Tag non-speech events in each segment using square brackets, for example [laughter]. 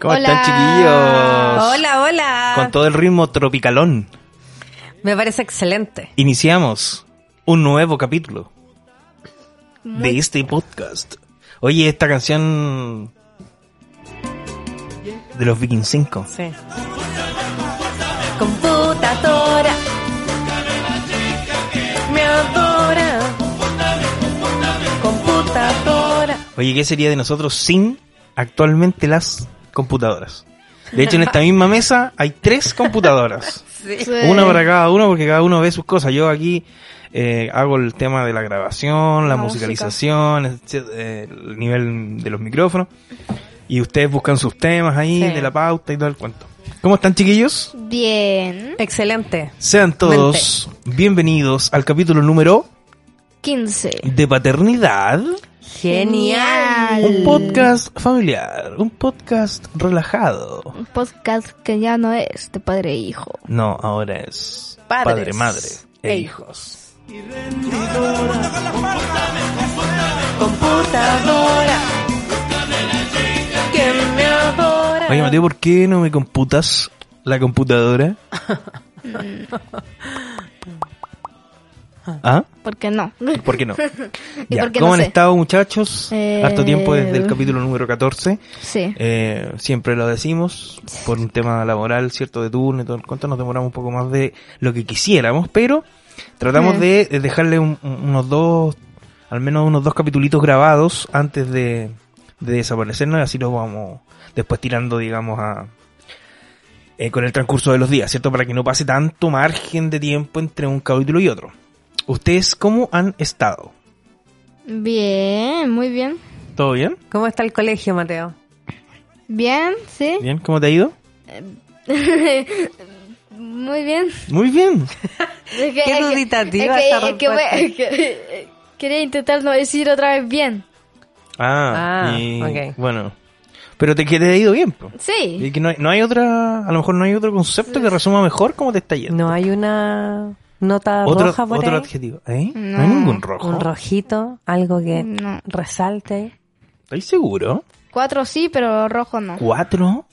¿Cómo Hola. están, chiquillos? Hola, hola. Con todo el ritmo tropicalón. Me parece excelente. Iniciamos un nuevo capítulo de este podcast. Oye, esta canción de los Vikings 5. Sí. Computadora. Me adora. Computadora. Oye, ¿qué sería de nosotros sin actualmente las computadoras? De hecho, en esta misma mesa hay tres computadoras. [laughs] Sí. Una para cada uno porque cada uno ve sus cosas. Yo aquí eh, hago el tema de la grabación, la La musicalización, etc- eh, el nivel de los micrófonos. Y ustedes buscan sus temas ahí, Sí. de la pauta y todo el cuento. ¿Cómo están, chiquillos? Bien. Excelente. Sean todos bienvenidos al capítulo número 15. de paternidad. Genial. Un podcast familiar, un podcast relajado. Un podcast que ya no es de padre e hijo. No, ahora es Padres padre, madre e e hijos. Computadora. Que me adora. Oye, Mateo, ¿por qué no me computas la computadora? [laughs] [laughs] ¿Ah? ¿Por qué no? ¿Por qué no? [laughs] ¿Y Ya, por qué ¿Cómo no han sé? estado, muchachos? Eh, Harto tiempo desde el capítulo número 14. Sí. Eh, siempre lo decimos, por un tema laboral, cierto, de turno y todo el cuento, nos demoramos un poco más de lo que quisiéramos, pero tratamos Mm. de, de dejarle un- un- unos dos, al menos unos dos capitulitos grabados antes de, de desaparecernos y así los vamos después tirando, digamos, a eh, con el transcurso de los días, ¿cierto? Para que no pase tanto margen de tiempo entre un capítulo y otro. ¿Ustedes cómo han estado? Bien, muy bien. ¿Todo bien? ¿Cómo está el colegio, Mateo? Bien, sí. ¿Bien? ¿Cómo te ha ido? [laughs] Muy bien. Muy bien. [laughs] Es que- Qué es duditativa es que- esa es que voy- respuesta. es [laughs] que- Quería intentar no decir otra vez bien. Ah, Ah, y, ok. bueno. Pero te, que te ha ido bien, po. Y Sí. que no hay, no hay otra, a lo mejor no hay otro concepto que resuma mejor cómo te está yendo. No hay una nota otro roja por otro ahí. adjetivo. ¿Eh? No. No. hay ningún rojo. Un rojito, algo que No. resalte. ¿Estás seguro? Cuatro sí, pero rojo no. ¿Cuatro?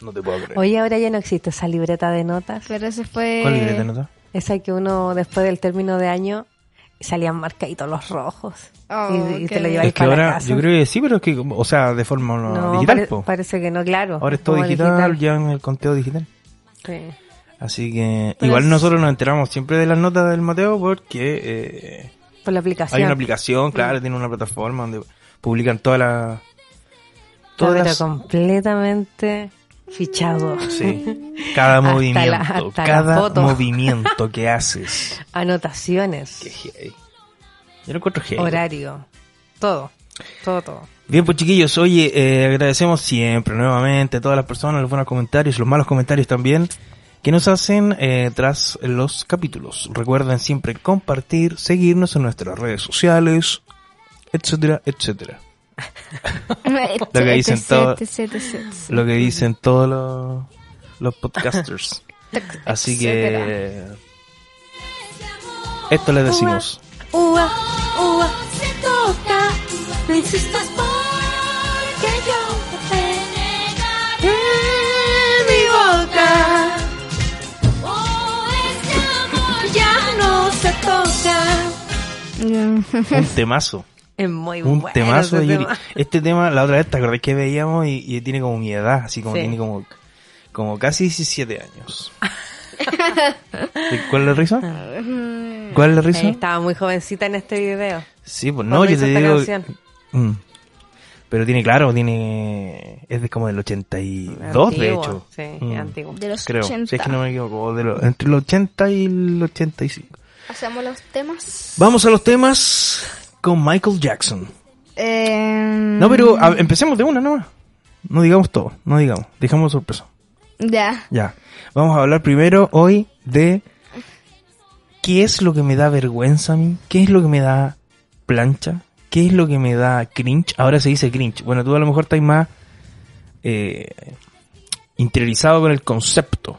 No te puedo creer. Oye, ahora ya no existe esa libreta de notas. Pero ese fue... ¿Cuál libreta de nota? Esa que uno después del término de año salían marcaditos los rojos. Oh, y, y te lo lleváis Es que para ahora, casa. yo creo que sí, pero es que, o sea, de forma no, digital, pare- po. parece que no, claro. Ahora es todo como digital, ya en el conteo digital. Sí. Así que, Pero igual es- nosotros nos enteramos siempre de las notas del Mateo porque eh, Por la aplicación. hay una aplicación, claro, tiene una plataforma donde publican todas las... Está, Todas pero las completamente fichado. Sí. [laughs] Cada Hasta movimiento, la- hasta la cada movimiento que [laughs] haces. Anotaciones. Qué. Yo lo encuentro. Horario. Todo. Todo, todo. Bien, pues chiquillos, oye, eh, agradecemos siempre, nuevamente, a todas las personas, los buenos comentarios, los malos comentarios también, que nos hacen eh, tras los capítulos. Recuerden siempre compartir, seguirnos en nuestras redes sociales, etcétera, etcétera. [laughs] [laughs] Lo que dicen todos- Lo que dicen todos los, los podcasters. [laughs] Así que... Esto les decimos. Ua, ua. se toca, no Un temazo. [laughs] Es muy un bueno. temazo ese de Yuri. tema. [laughs] Este tema, la otra vez, ¿te acordás que veíamos? Y, y tiene como mi edad, así como Sí. tiene como, como casi 17 años. [laughs] ¿Y ¿Cuál es la risa? ¿Cuál es la risa? Eh, estaba muy jovencita en este video. Sí, pues no, yo te digo... Mm. Pero tiene, claro, tiene... Es de como del 82, de Antiguo, hecho. Sí, Mm. es antiguo. De los Creo, 80. si es que no me equivoco, de lo- entre el 80 y el 85. Hacemos los temas. Vamos a los temas con Michael Jackson. Eh, No, pero a- empecemos de una nomás. No digamos todo, no digamos, dejamos sorpresa. Ya. Ya. Vamos a hablar primero hoy de qué es lo que me da vergüenza a mí, qué es lo que me da plancha, qué es lo que me da cringe. Ahora se dice cringe. Bueno, tú a lo mejor estás más eh, interiorizado con el concepto.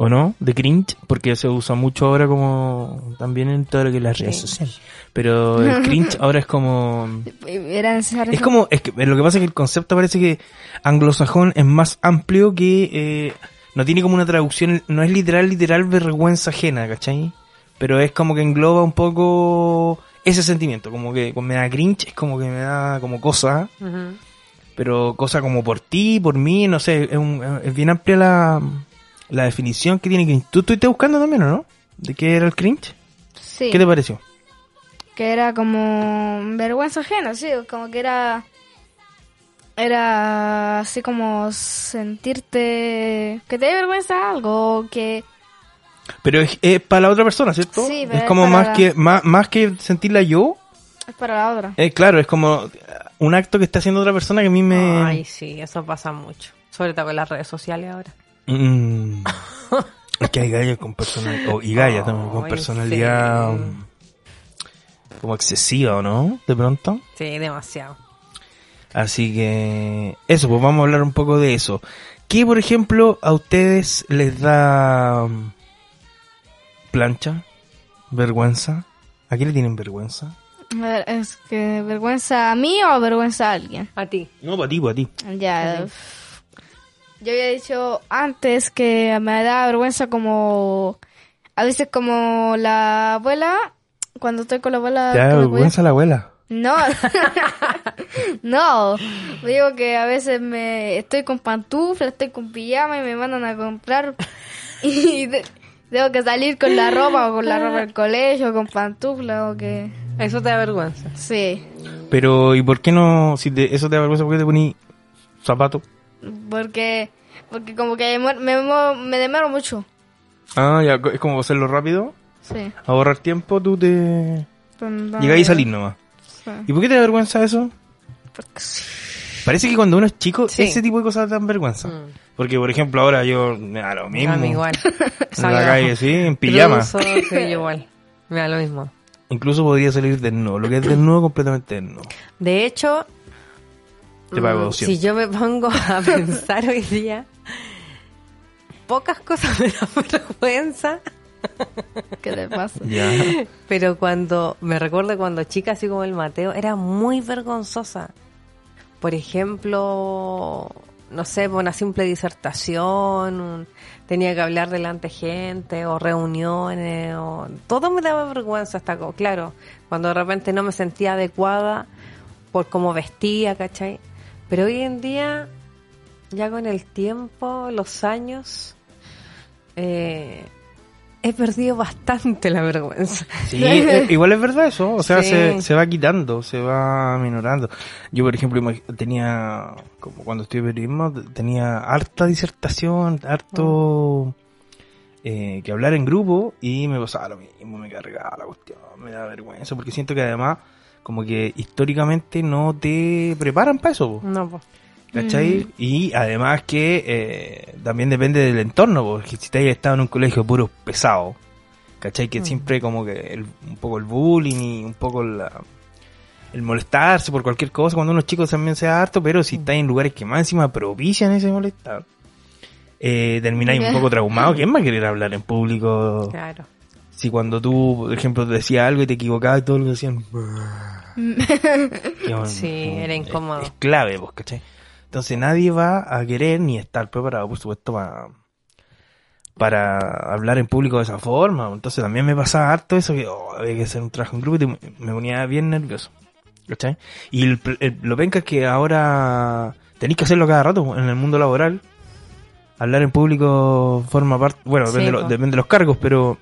¿O no? De cringe, porque se usa mucho ahora como también en todo lo que es las redes sociales. Pero el [laughs] cringe ahora es como... Era. Es como, es que lo que pasa es que el concepto parece que anglosajón es más amplio que eh, no tiene como una traducción, no es literal, literal vergüenza ajena, ¿cachai? Pero es como que engloba un poco ese sentimiento, como que me da cringe, es como que me da como cosa, pero cosa como por ti, por mí, no sé, es, un- es bien amplia la, la definición que tiene cringe. ¿Tú estuviste buscando también o no? ¿De qué era el cringe? Sí. ¿Qué te pareció? Que era como vergüenza ajena, sí, como que era... Era así como sentirte... Que te dé vergüenza algo, que... Pero es, es para la otra persona, ¿cierto? Sí, pero es es como para más la- que más, más que sentirla yo, Es para la otra. Eh, claro, es como un acto que está haciendo otra persona que a mí me... Ay, sí, eso pasa mucho. Sobre todo con las redes sociales ahora. Mm. es que hay gallas con personalidad... y gallas también, con personalidad... sí. como excesiva, ¿o no? De pronto. Sí, demasiado. Así que... Eso, pues vamos a hablar un poco de eso. ¿Qué, por ejemplo, a ustedes les da... um, plancha? ¿Vergüenza? ¿A qué le tienen vergüenza? A ver, es que vergüenza a mí o vergüenza a alguien. A ti. No, para ti, para ti. Ya. Yo había dicho antes que me da vergüenza como a veces como la abuela cuando estoy con la abuela. ¿Te da vergüenza la abuela? No. [laughs] no. Digo que a veces me estoy con pantuflas, estoy con pijama y me mandan a comprar [laughs] y de- tengo que salir con la ropa o con la ropa del colegio, con pantuflas o que Eso te da vergüenza. sí. Pero, ¿y por qué no, si te- eso te da vergüenza, por qué te poní zapatos? Porque porque como que me, me, me demoro mucho. Ah, ya, es como hacerlo rápido, Sí. ahorrar tiempo, tú te... Llegáis y salís nomás. Sí. ¿Y por qué te da vergüenza eso? Porque sí. Parece que cuando uno es chico, Sí. ese tipo de cosas dan vergüenza. Mm. Porque, por ejemplo, ahora yo me da lo mismo. A mí igual. [laughs] En la calle, sí, en pijama. Cruzo, sí, yo igual. Me da lo mismo. Incluso podría salir desnudo. Lo que es desnudo, completamente desnudo. De hecho, Te pago mm, 200. si yo me pongo a [laughs] pensar hoy día, pocas cosas me dan [laughs] vergüenza, ¿Qué te pasa? Ya. pero cuando me recuerdo cuando chica, así como el Mateo, era muy vergonzosa. Por ejemplo, no sé, por una simple disertación, un- tenía que hablar delante de gente, o reuniones, o todo me daba vergüenza hasta, claro, cuando de repente no me sentía adecuada por cómo vestía, ¿cachai? Pero hoy en día, ya con el tiempo, los años, eh, he perdido bastante la vergüenza. Sí, [laughs] eh, igual es verdad eso. O sea, Sí. se, se va quitando, se va minorando. Yo, por ejemplo, tenía, como cuando estudié periodismo, tenía harta disertación, harto eh, que hablar en grupo y me pasaba lo mismo, me cargaba la cuestión, me da vergüenza, porque siento que además, como que históricamente no te preparan para eso. po. No, pues. ¿Cachai? Y además que eh, también depende del entorno, porque si te hayas estado en un colegio puro pesado, ¿cachai? Que siempre como que el- un poco el bullying y un poco la, el molestarse por cualquier cosa, cuando uno es chico también sea harto, pero si estás en lugares que más encima propician ese molestar, eh, termináis un [laughs] poco traumado. ¿Quién va a querer hablar en público? Claro. Si cuando tú, por ejemplo, decías algo y te equivocabas y todo lo que decían... que, [laughs] bueno, Sí, era incómodo. Es clave, pues, ¿cachai? Entonces nadie va a querer ni estar preparado, por supuesto, para, para hablar en público de esa forma. Entonces también me pasaba harto eso, que oh, había que hacer un trabajo en grupo y te- me ponía bien nervioso. ¿Cachai? Y el, el- lo penca es que ahora tenéis que hacerlo cada rato en el mundo laboral. Hablar en público forma parte, bueno, Sí, depende, de lo- depende de los cargos, pero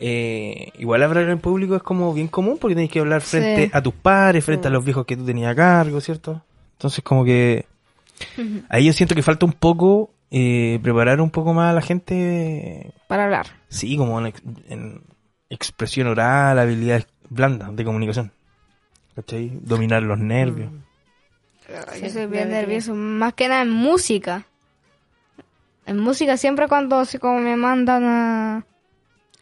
eh, igual hablar en público es como bien común porque tenéis que hablar frente Sí. a tus padres, frente a los viejos que tú tenías a cargo, ¿cierto? Entonces como que ahí yo siento que falta un poco eh, preparar un poco más a la gente, Para hablar. sí, como en, ex- en expresión oral, habilidades blandas de comunicación. ¿Cachai? Dominar los nervios. Yo soy bien nervioso, más que nada en música. En música siempre cuando así como me mandan a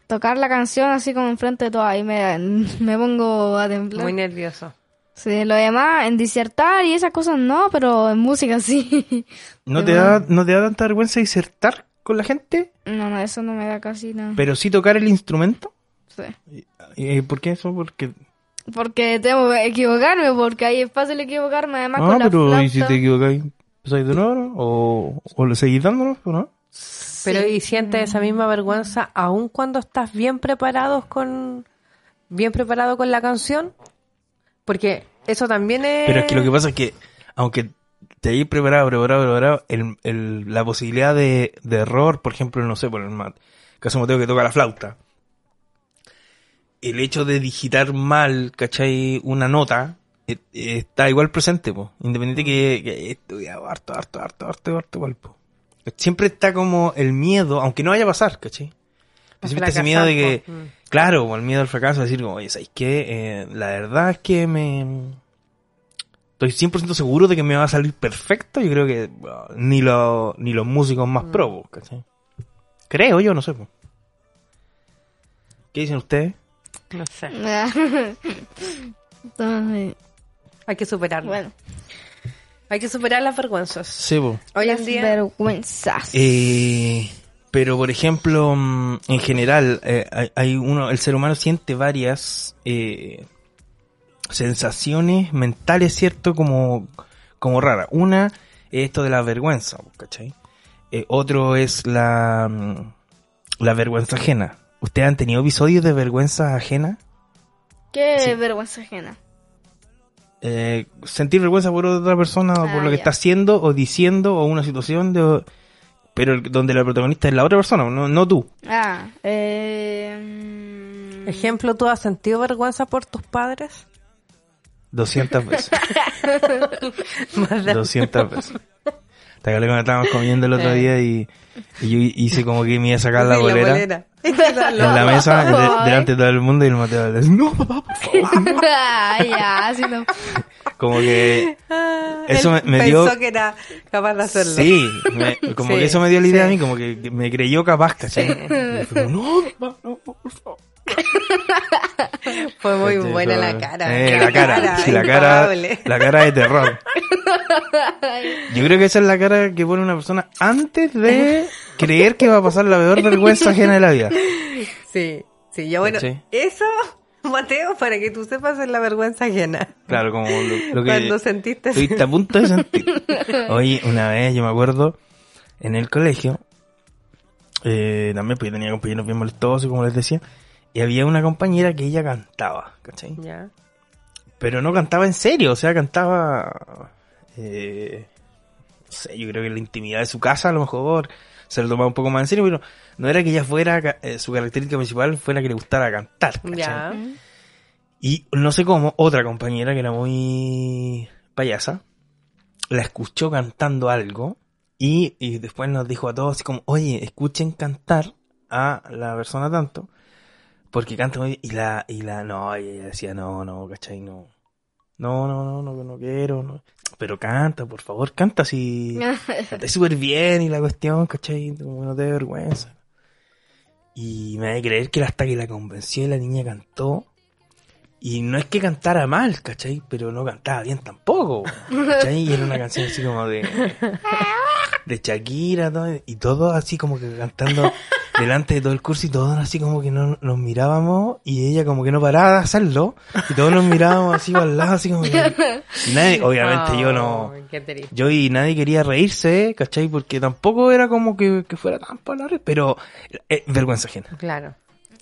tocar la canción así como enfrente de todo ahí me, me pongo a temblar. Muy nervioso. Sí, lo demás, en disertar y esas cosas no, pero en música sí. [laughs] ¿No te, da, ¿No te da tanta vergüenza disertar? con la gente, No, no, eso no me da casi nada. pero sí tocar el instrumento. Sí. ¿Y por qué eso? Porque... Porque tengo que equivocarme, porque ahí es fácil equivocarme, además Ah, con la pero flauta. ¿y si te equivocas? ¿Empezáis de nuevo? no? ¿O, o le seguís dándonos? ¿o ¿No? Pero y sientes esa misma vergüenza aun cuando estás bien preparados con bien preparado con la canción, porque eso también es. Pero es que lo que pasa es que, aunque te hayas preparado, preparado, preparado, el, el- la posibilidad de, de error, por ejemplo, no sé, por el ma- caso Mateo que toca la flauta, el hecho de digitar mal, ¿cachai? Una nota, eh, eh, está igual presente, po. Independiente que, que estudiado harto, harto, harto, harto, harto, igual, po. Siempre está como el miedo, aunque no vaya a pasar, ¿cachai? Siempre está ese miedo de que. Mm. Claro, el miedo al fracaso, decir como, oye, ¿sabes qué? Eh, la verdad es que me... Estoy 100% seguro de que me va a salir perfecto. Yo creo que bueno, ni, lo, ni los músicos más pro, po, ¿cachai? Creo yo, no sé. po. ¿Qué dicen ustedes? No sé. [laughs] Ay, Hay que superarlo. bueno, Hay que superar las vergüenzas. Sí, po. Hoy en las día vergüenzas. Eh, pero, por ejemplo, mm, en general, eh, hay, uno, el ser humano siente varias eh, sensaciones mentales, ¿cierto? Como, como raras. Una es esto de la vergüenza, ¿cachai? Eh, otro es la, mm, la vergüenza ajena. ¿Ustedes han tenido episodios de vergüenza ajena? Qué sí. vergüenza ajena. Eh, sentir vergüenza por otra persona o por Ah, lo que está haciendo o diciendo o una situación de pero donde la protagonista es la otra persona, no, no tú. Ah, eh... mm, Ejemplo, ¿tú has sentido vergüenza por tus padres? 200 veces. [laughs] [laughs] Más de- 200 veces. Te acuerdas cuando estábamos comiendo el otro día y, y yo hice como que me iba a sacar la bolera [laughs] en bolera. la mesa de- delante de todo el mundo y el Mateo le dice, no papá, por favor. [laughs] ya, si no. Como que Ah, Eso él me- me dio- Pensó que era capaz de hacerlo. sí, me- como Sí, que eso me dio la idea sí. a mí, como que, que me creyó capaz, ¿cachai? Y fue como, no, papá, no, por favor. [laughs] Fue muy ¿Cachai? buena Fue- la cara. Eh, la cara, sí, la cara, la cara de terror. [laughs] Yo creo que esa es la cara que pone una persona antes de creer que va a pasar la peor vergüenza ajena de la vida. Sí, sí, yo bueno, eso, [laughs] Mateo, para que tú sepas es la vergüenza ajena. Claro, como lo, lo que Cuando sentiste estuviste a punto de sentir. Oye, una vez yo me acuerdo en el colegio, eh, también pues yo tenía compañeros bien molestosos, como les decía, y había una compañera que ella cantaba, ¿cachai? Ya. Pero no cantaba en serio, o sea, cantaba... Eh, no sé, yo creo que en la intimidad de su casa a lo mejor se lo tomaba un poco más en serio, pero no era que ella fuera, eh, su característica principal fuera que le gustara cantar. ¿cachai? Ya. Y no sé cómo, otra compañera que era muy payasa, la escuchó cantando algo y, y después nos dijo a todos así como, oye, escuchen cantar a la persona tanto, porque canta muy bien. Y la, y la, no, y ella decía, no, no, ¿cachai? No, no, no, no, no, no quiero, no. Pero canta, por favor, canta así. [laughs] Canté súper bien y la cuestión, ¿cachai? Como no te dé vergüenza. Y me da de creer que hasta que la convenció y la niña cantó. Y no es que cantara mal, ¿cachai? Pero no cantaba bien tampoco, ¿cachai? Y era una canción así como de... De Shakira, todo, y todos así como que cantando delante de todo el curso y todos así como que no nos mirábamos y ella como que no paraba de hacerlo y todos nos mirábamos así al lado, así como que... Y [laughs] nadie, obviamente yo no... Triste. Yo y nadie quería reírse, ¿cachai? Porque tampoco era como que, que fuera tan palabra, pero eh, vergüenza ajena. Claro.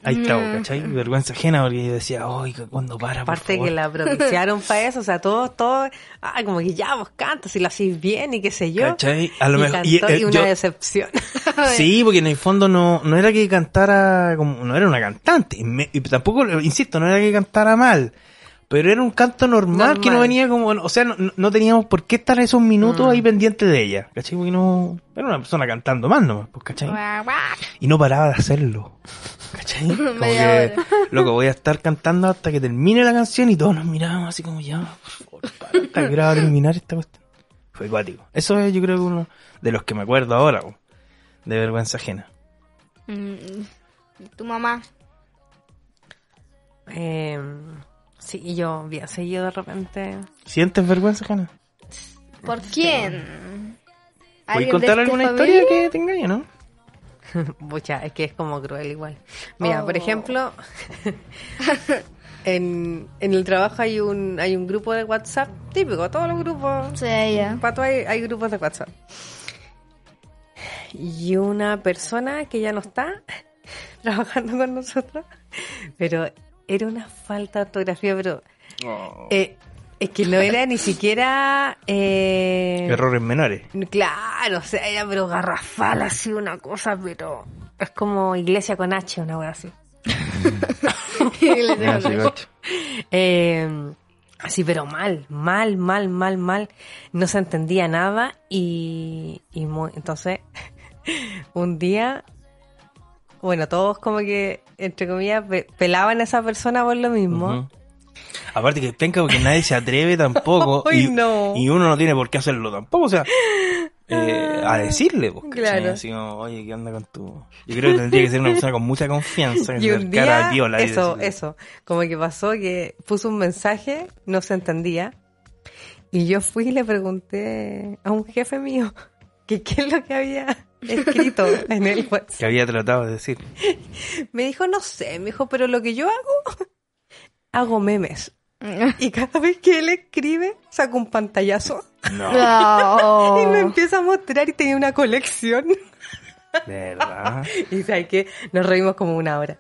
Ahí está, ¿cachai? Vergüenza ajena porque yo decía, ay, ¿cuándo para? Aparte favor?". que la propiciaron para eso, o sea, todos, todos, ah, como que ya vos cantas si lo hacís bien y qué sé yo. ¿Cachai? A lo y mejor- cantó y, y, eh, una yo- decepción. [laughs] Sí, porque en el fondo no, no era que cantara como, no era una cantante, y, me- y tampoco, insisto, no era que cantara mal, pero era un canto normal, que no venía como, o sea, no, no teníamos por qué estar esos minutos Mm. ahí pendientes de ella, ¿cachai? Porque no, era una persona cantando mal nomás, pues, ¿cachai? Guau, guau. Y no paraba de hacerlo, ¿cachai? [laughs] Como que, loco, voy a estar cantando hasta que termine la canción y todos nos mirábamos así como, ya, por favor, para, hasta que va a terminar esta cuestión. Fue cuático. Eso es, yo creo que uno de los que me acuerdo ahora, de vergüenza ajena. Mm, Tu mamá. Eh, sí, yo bien seguido de repente. ¿Sientes vergüenza ajena? ¿Por quién? ¿Puedes ¿Alguien contar de alguna esta historia familia? que te engañe, no? [laughs] Pucha, es que es como cruel igual. Mira, por Oh. ejemplo, [laughs] en, en el trabajo hay un hay un grupo de WhatsApp típico, todos los grupos. Sí, ya. Pato hay, hay grupos de WhatsApp. Y una persona que ya no está [laughs] trabajando con nosotros, pero era una falta de ortografía, pero eh, es que no era ni siquiera... eh, Errores menores. Claro, o sea, era pero garrafal, así una cosa, pero es como iglesia con H, una wea así. Ah, sí, gacho. Eh, así, pero mal, mal, mal, mal, mal. No se entendía nada y, y muy- entonces [laughs] un día, bueno, todos como que, entre comillas, pe- pelaban a esa persona por lo mismo. Aparte que penca porque nadie se atreve tampoco. [laughs] Y, no. y uno no tiene por qué hacerlo tampoco. O sea, eh, a decirle, pues, ¿cachai? Claro. Así como, oye, ¿qué onda con tu...? Yo creo que tendría que ser una persona con mucha confianza. Y un día, a Viola y eso, decirle, eso, como que pasó que puso un mensaje, no se entendía, y yo fui y le pregunté a un jefe mío [laughs] que qué es lo que había escrito en el WhatsApp. [laughs] Que había tratado de decir. Me dijo, no sé, me dijo, pero lo que yo hago, hago memes. Y cada vez que él escribe, saca un pantallazo No, [laughs] y me empieza a mostrar y tenía una colección. de verdad. [laughs] Y sabes que nos reímos como una hora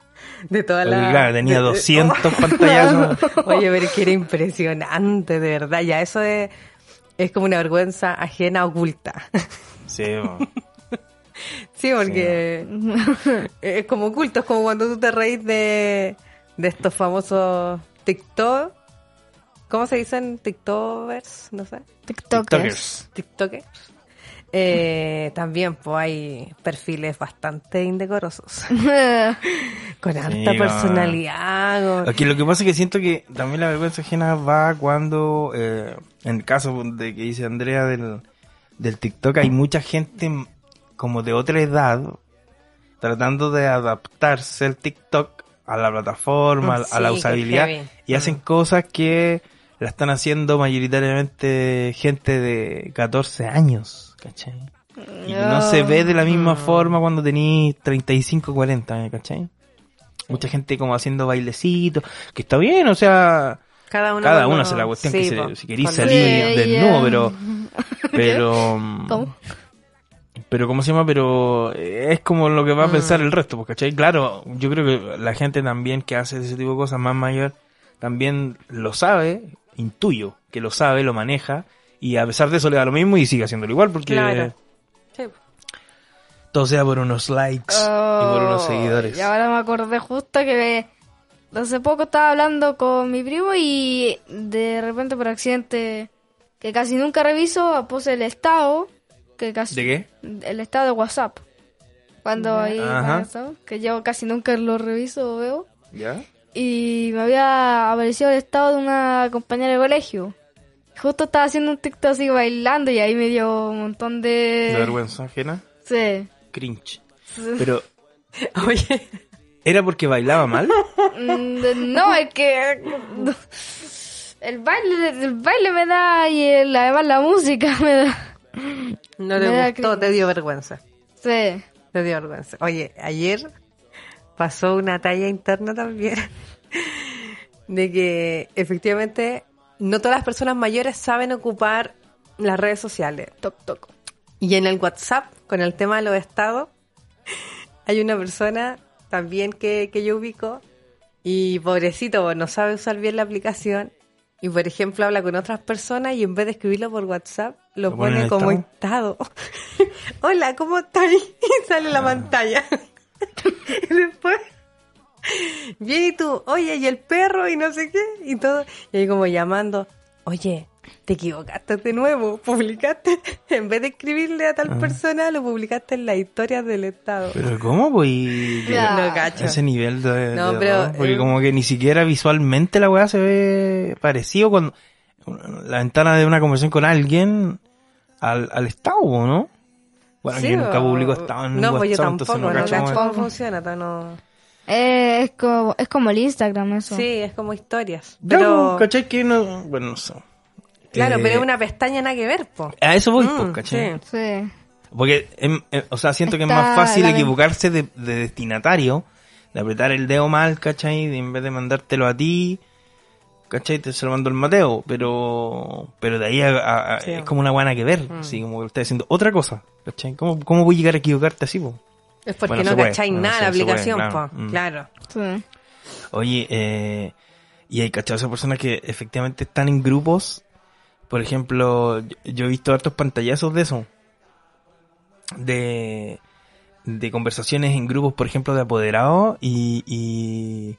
de toda la... claro, tenía de- de- 200 [laughs] pantallazos. Oye, pero es que era impresionante, de verdad. Ya eso es, es como una vergüenza ajena oculta. Sí, bo. Sí, porque es como oculto. Es como cuando tú te reís de, de estos famosos TikTok. ¿Cómo se dicen? TikTokers, no sé. TikTokers. TikTokers. Eh, también pues hay perfiles bastante indecorosos. [laughs] Con alta no. personalidad. con- Aquí lo que pasa es que siento que también la vergüenza ajena va cuando, eh, en el caso de que dice Andrea del, del TikTok, hay mucha gente como de otra edad tratando de adaptarse al TikTok, a la plataforma, a- a la usabilidad, y hacen Mm. cosas que la están haciendo mayoritariamente gente de 14 años, ¿cachai? Y no se ve de la misma forma cuando tenís 35, 40, ¿cachai? Mucha gente como haciendo bailecitos, que está bien, o sea, Cada uno, cada uno hace la cuestión que se, si queréis salir desnudo, pero, [laughs] pero, ¿Cómo? Pero ¿cómo se llama? Pero eh, es como lo que va a pensar Mm. el resto, pues, ¿cachai? Claro, yo creo que la gente también que hace ese tipo de cosas más mayor, también lo sabe, intuyo que lo sabe, lo maneja, y a pesar de eso le da lo mismo y sigue haciéndolo igual, porque Claro. Sí. todo sea por unos likes y por unos Oh, seguidores. Y ahora me acordé justo que hace poco estaba hablando con mi primo y de repente por accidente, que casi nunca reviso, puse el estado, que casi, ¿De qué? el estado de WhatsApp. Cuando ahí Ajá. pasó, que yo casi nunca lo reviso o veo. ¿Ya? Y me había aparecido el estado de una compañera de colegio. Justo estaba haciendo un TikTok así bailando y ahí me dio un montón de... ¿De vergüenza ajena? Sí. Cringe. Pero, [laughs] Oye, ¿era porque bailaba mal? Mm, No, es que [laughs] el baile, el baile me da y el- además la música me da. No Me da gustó, te dio vergüenza. Sí. Te dio vergüenza. Oye, ayer pasó una talla interna también [laughs] de que efectivamente no todas las personas mayores saben ocupar las redes sociales. Toc, toc. Y en el WhatsApp, con el tema de los estados, [laughs] hay una persona también que, que yo ubico y pobrecito, no sabe usar bien la aplicación y por ejemplo habla con otras personas y en vez de escribirlo por WhatsApp lo, Lo pone como estado. [laughs] Hola, ¿cómo estás? [laughs] Y sale la pantalla. [laughs] y después, bien y tú, oye, y el perro y no sé qué y todo. Y ahí como llamando, oye, te equivocaste de nuevo, publicaste, en vez de escribirle a tal persona, lo publicaste en las historias del Estado. ¿Pero cómo, pues? Y- Ya. No cacho. Ese nivel de... No, de pero, error, porque eh, como que ni siquiera visualmente la weá se ve parecido cuando... La ventana de una conversación con alguien al, al estado, ¿no? Bueno, Sí, yo nunca publico estado en No, pues yo WhatsApp, entonces tampoco, no es. cómo funciona, no... Eh, es, como, es como el Instagram eso. Sí, es como historias. Ya, Pero, pues, ¿cachai? Que no... Bueno, no sé. claro, Eh, pero es una pestaña nada que ver, po. A eso voy, Mm, pues, ¿cachai? sí. Sí. Porque, em, em, o sea, siento que es más fácil equivocarse de, de destinatario, de apretar el dedo mal, ¿cachai? De, en vez de mandártelo a ti, ¿cachai? Te se lo mandó el Mateo, pero pero de ahí a- a- a- Sí. es como una buena que ver, Mm. así como que estás haciendo otra cosa, ¿cachai? ¿Cómo, cómo voy a llegar a equivocarte así, po? Es porque Bueno, no cacháis nada sí, la se puede, aplicación, claro. po. Mm. Claro. Sí. Oye, eh, y hay cachado esas personas que efectivamente están en grupos. Por ejemplo, yo, yo he visto hartos pantallazos de eso. De, de conversaciones en grupos, por ejemplo, de apoderados y, y,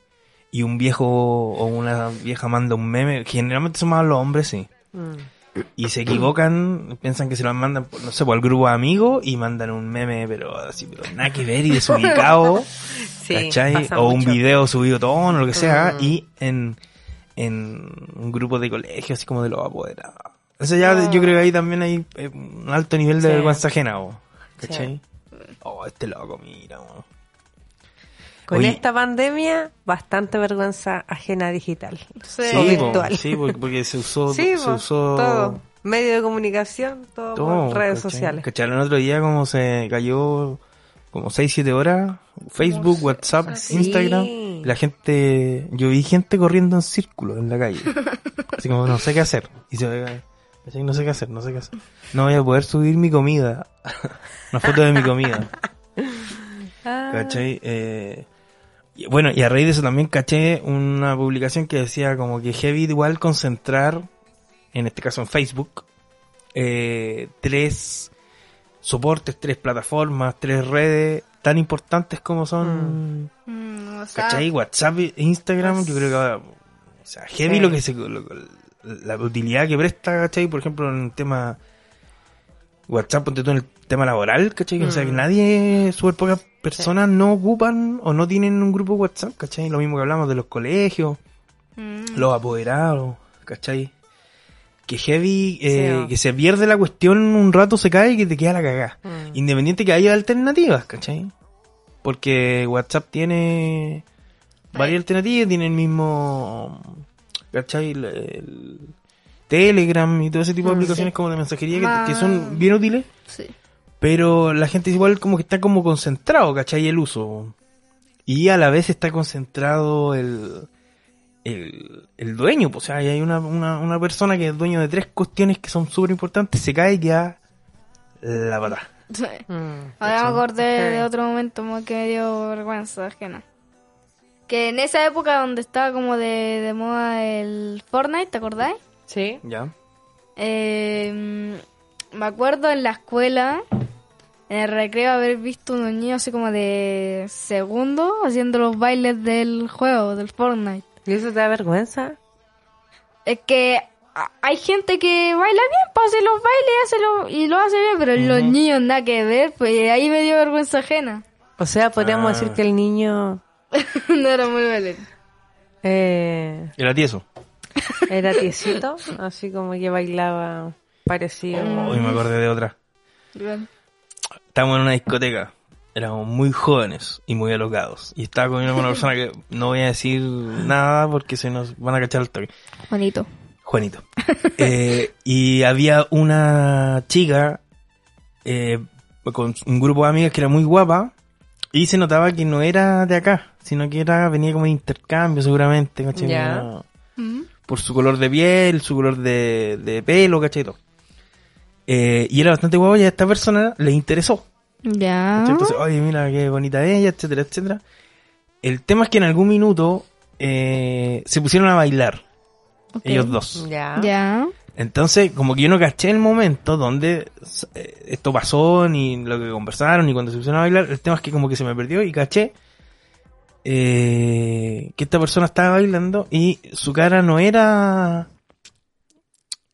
y un viejo o una vieja manda un meme. Generalmente son más los hombres, sí. Mm. Y se equivocan, piensan que se lo mandan, no sé, por el grupo de amigos y mandan un meme, pero así, pero nada que ver y desubicado. [laughs] Sí, ¿cachai? O un video subido tono, lo que sea, Mm. y en, en un grupo de colegio, así como de los apoderados. Eso ya, yo creo que ahí también hay eh, un alto nivel de Sí. vergüenza ajena, ¿o? Sí. ¿cachai? Oh, este loco, mira, ¿o? Con Oye. esta pandemia, bastante vergüenza ajena digital. Sí. O virtual. sí, porque, se usó, [laughs] Sí, se usó todo. Medio de comunicación, todo, todo, por redes ¿cachai? sociales. ¿Cacharon el otro día como se cayó como 6, 7 horas? Facebook, WhatsApp, Sí. Instagram. La gente, yo vi gente corriendo en círculo en la calle. [laughs] Así como no sé qué hacer. Y se no sé qué hacer, no sé qué hacer. No voy a poder subir mi comida. [laughs] Una foto de mi comida. Ah, ¿Cachai? Eh, y bueno, y a raíz de eso también caché una publicación que decía como que heavy igual concentrar, en este caso en Facebook, eh, tres soportes, tres plataformas, tres redes tan importantes como son, Mm, o sea, ¿cachai? WhatsApp e Instagram, yo creo que o sea, heavy Sí. lo que se, lo- la utilidad que presta, ¿cachai? Por ejemplo, en el tema WhatsApp, ponte tú en el tema laboral, ¿cachai? O sea, que Mm. nadie, súper pocas personas no ocupan o no tienen un grupo WhatsApp, ¿cachai? Lo mismo que hablamos de los colegios, mm, los apoderados, ¿cachai? Que heavy, eh, Sí. que se pierde la cuestión un rato, se cae y que te queda la cagada. Mm. Independiente que haya alternativas, ¿cachai? Porque WhatsApp tiene varias alternativas, tiene el mismo, ¿cachai? El, el Telegram y todo ese tipo de Mm, aplicaciones sí. como de mensajería que- son bien útiles, sí. pero la gente es igual como que está como concentrado, ¿cachai? El uso. Y a la vez está concentrado el, el, el dueño, pues, o sea, hay una, una, una persona que es dueño de tres cuestiones que son súper importantes, se cae y queda la patada. Sí. Mm. Ahora me acordé de otro momento más que me dio vergüenza ajena. Que en esa época donde estaba como de, de moda el Fortnite, ¿te acordáis? Sí. ¿Ya? Eh, me acuerdo en la escuela, en el recreo, haber visto unos niños así como de segundo haciendo los bailes del juego, del Fortnite. ¿Y eso te da vergüenza? Es que hay gente que baila bien, pues hace los bailes y, hace lo, y lo hace bien, pero los niños nada que ver, pues ahí me dio vergüenza ajena. O sea, podríamos Ah. decir que el niño [laughs] no era muy bailarín. eh, Era tieso. Era tiesito, así como que bailaba parecido. Hoy me acordé de otra. Estábamos en una discoteca. Éramos muy jóvenes y muy alocados. Y estaba con una persona que no voy a decir nada porque se nos van a cachar el toque. Bonito. Juanito. Eh, y había una chica eh, con un grupo de amigas que era muy guapa y se notaba que no era de acá, sino que era venía como de intercambio seguramente, ¿cachai? Ya. Como Por su color de piel, su color de, de pelo, ¿cachai? Todo. Eh, y era bastante guapa y a esta persona le interesó. Ya. ¿cachai? Entonces, oye, mira qué bonita ella, etcétera, etcétera. El tema es que en algún minuto eh, se pusieron a bailar, ellos dos. Ya. Ya. Entonces, como que yo no caché el momento donde eh, esto pasó, ni lo que conversaron, ni cuando se pusieron a bailar. El tema es que como que se me perdió y caché eh, que esta persona estaba bailando y su cara no era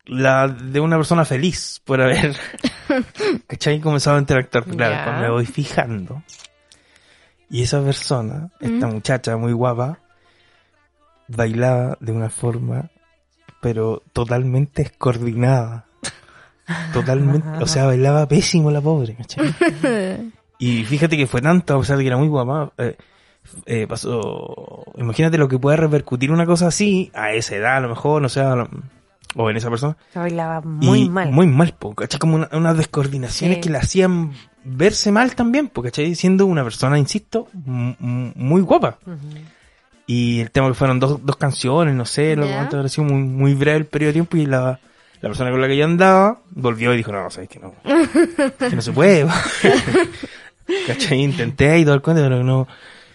la de una persona feliz por haber, [laughs] ¿cachai? Comenzado a interactuar. Claro, pues me voy fijando. Y esa persona, esta muchacha muy guapa, bailaba de una forma pero totalmente descoordinada. [laughs] Totalmente, o sea, bailaba pésimo la pobre, ¿cachai? [laughs] Y fíjate que fue tanto, a pesar de que era muy guapa, eh, eh, pasó, imagínate lo que puede repercutir una cosa así, a esa edad a lo mejor, no sé, a lo, o en esa persona. Se bailaba muy y mal. Muy mal, po, ¿cachai? Como una- unas descoordinaciones Sí. que le hacían verse mal también, po, ¿cachai? Siendo una persona, insisto, muy guapa. Y el tema que fueron dos, dos canciones, no sé, lo cuánto habrá sido muy, muy breve el periodo de tiempo y la, la persona con la que yo andaba volvió y dijo, no, sabes que no, [laughs] que no se puede. [laughs] ¿Cachai? Intenté y todo el cuento, pero no,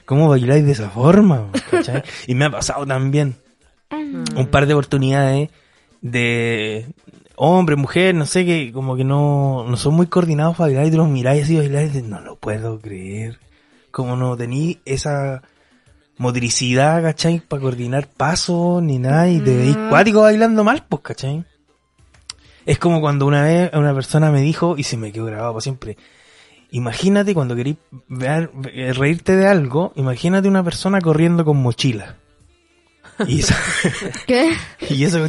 ¿cómo bailáis de esa forma? ¿Cachai? Y me ha pasado también un par de oportunidades de hombre, mujer, no sé, que como que no, no son muy coordinados para bailar y tú los miráis así bailar y dices, no lo puedo creer. Como no tení esa motricidad, ¿cachai? Para coordinar pasos ni nada y te veis cuático bailando mal, pues, ¿cachai? Es como cuando una vez una persona me dijo, y se me quedó grabado para siempre, imagínate cuando querís ver- eh, reírte de algo, imagínate una persona corriendo con mochila. Y eso, [laughs] ¿Qué? y eso es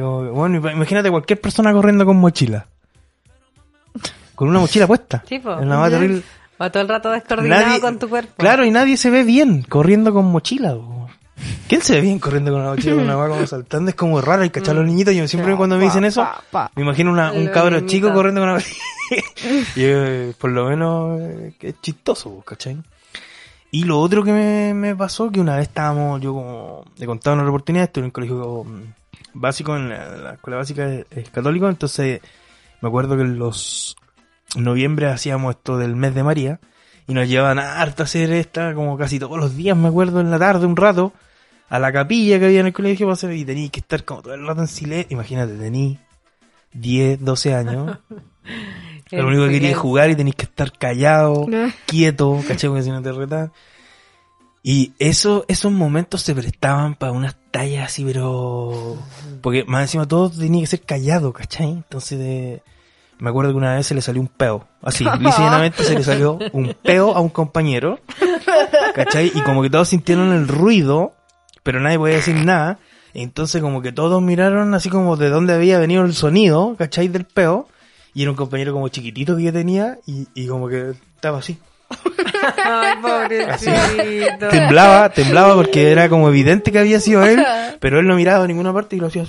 como- bueno, imagínate cualquier persona corriendo con mochila. Con una mochila puesta. Sí, po. Es la. Va todo el rato descoordinado Nadie- con tu cuerpo. Claro, y nadie se ve bien corriendo con mochila. po. ¿Quién se ve bien corriendo con una mochila, con una vaca como [laughs] saltando? Es como raro, y cachar a los niñitos. Yo siempre cuando me dicen eso, me imagino una- un cabro chico corriendo con una mochila. [laughs] y eh, por lo menos eh, es chistoso, ¿cachai? Y lo otro que me, me pasó, que una vez estábamos, yo como he contado en otra oportunidad, estuve en un colegio mm, básico, en la, la escuela básica es, es católico, entonces me acuerdo que en los noviembre hacíamos esto del mes de María, y nos llevaban a harto a hacer esta, como casi todos los días, me acuerdo, en la tarde, un rato, a la capilla que había en el colegio, y tenías que estar como todo el rato en silencio, imagínate, tenías 10, 12 años, [laughs] lo único que quería es silencio. jugar y tenéis que estar callado, Ah. quieto, ¿cachai? Porque si no te retan. Y eso, esos momentos se prestaban para unas tallas así, pero... Porque más encima todo tenía que ser callado, ¿cachai? Entonces de- me acuerdo que una vez se le salió un peo. Así, [laughs] llanamente se le salió un peo a un compañero, ¿cachai? Y como que todos sintieron el ruido, pero nadie podía decir nada. Entonces como que todos miraron así como de dónde había venido el sonido, ¿cachai? Del peo. Y era un compañero como chiquitito que yo tenía y, y como que estaba así. Ay, pobrecito. Temblaba, temblaba porque era como evidente que había sido él, pero él no miraba a ninguna parte y lo hacía,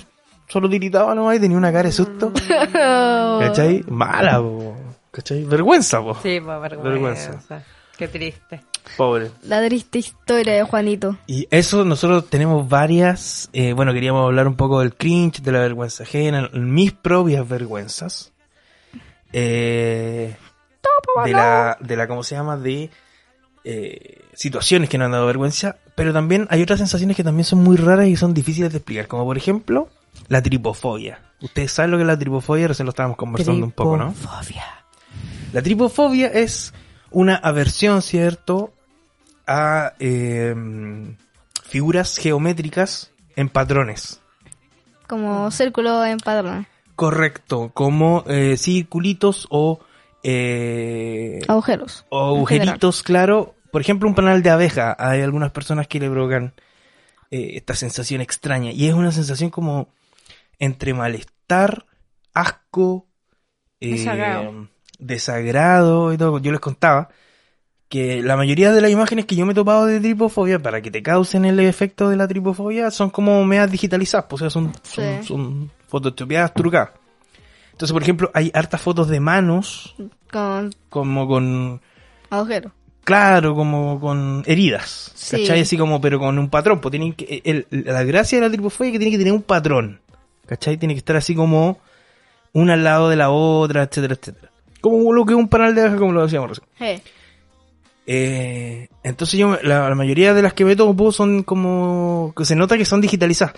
solo tiritaba nomás y tenía una cara de susto. ¿Cachai? Mala, po. ¿Cachai? Vergüenza, po. Sí, pues vergüenza. Vergüenza. Qué triste. Pobre. La triste historia de Juanito. Y eso nosotros tenemos varias, eh, bueno, queríamos hablar un poco del cringe, de la vergüenza ajena, mis propias vergüenzas. Eh, de la, de la, ¿cómo se llama? De eh, situaciones que nos han dado vergüenza, pero también hay otras sensaciones que también son muy raras y son difíciles de explicar, como por ejemplo la tripofobia. Ustedes saben lo que es la tripofobia, recién lo estábamos conversando un poco, ¿no? Tripofobia. La tripofobia es una aversión, ¿cierto?, a eh, figuras geométricas en patrones. Como círculo en padrón. Correcto, como eh, circulitos o, eh, Agujeros. o agujeritos, claro. Por ejemplo, un panal de abeja. Hay algunas personas que le provocan eh, esta sensación extraña. Y es una sensación como entre malestar, asco, Desagrado. Desagrado y todo. Yo les contaba que la mayoría de las imágenes que yo me he topado de tripofobia para que te causen el efecto de la tripofobia son como medias digitalizadas, pues, o sea, son, son, Sí. son fotocopiadas trucadas. Entonces, por ejemplo, hay hartas fotos de manos Con como con agujeros. Claro, como con heridas. Sí. ¿Cachai? Así como, pero con un patrón. Pues tienen que, el- la gracia de la tripofobia es que tiene que tener un patrón. ¿Cachai? Tiene que estar así como una al lado de la otra, etcétera, etcétera. Como lo que es un panal de abeja, como lo decíamos recién. Hey. Eh, entonces yo, la, la mayoría de las que me topo son como, que se nota que son digitalizadas.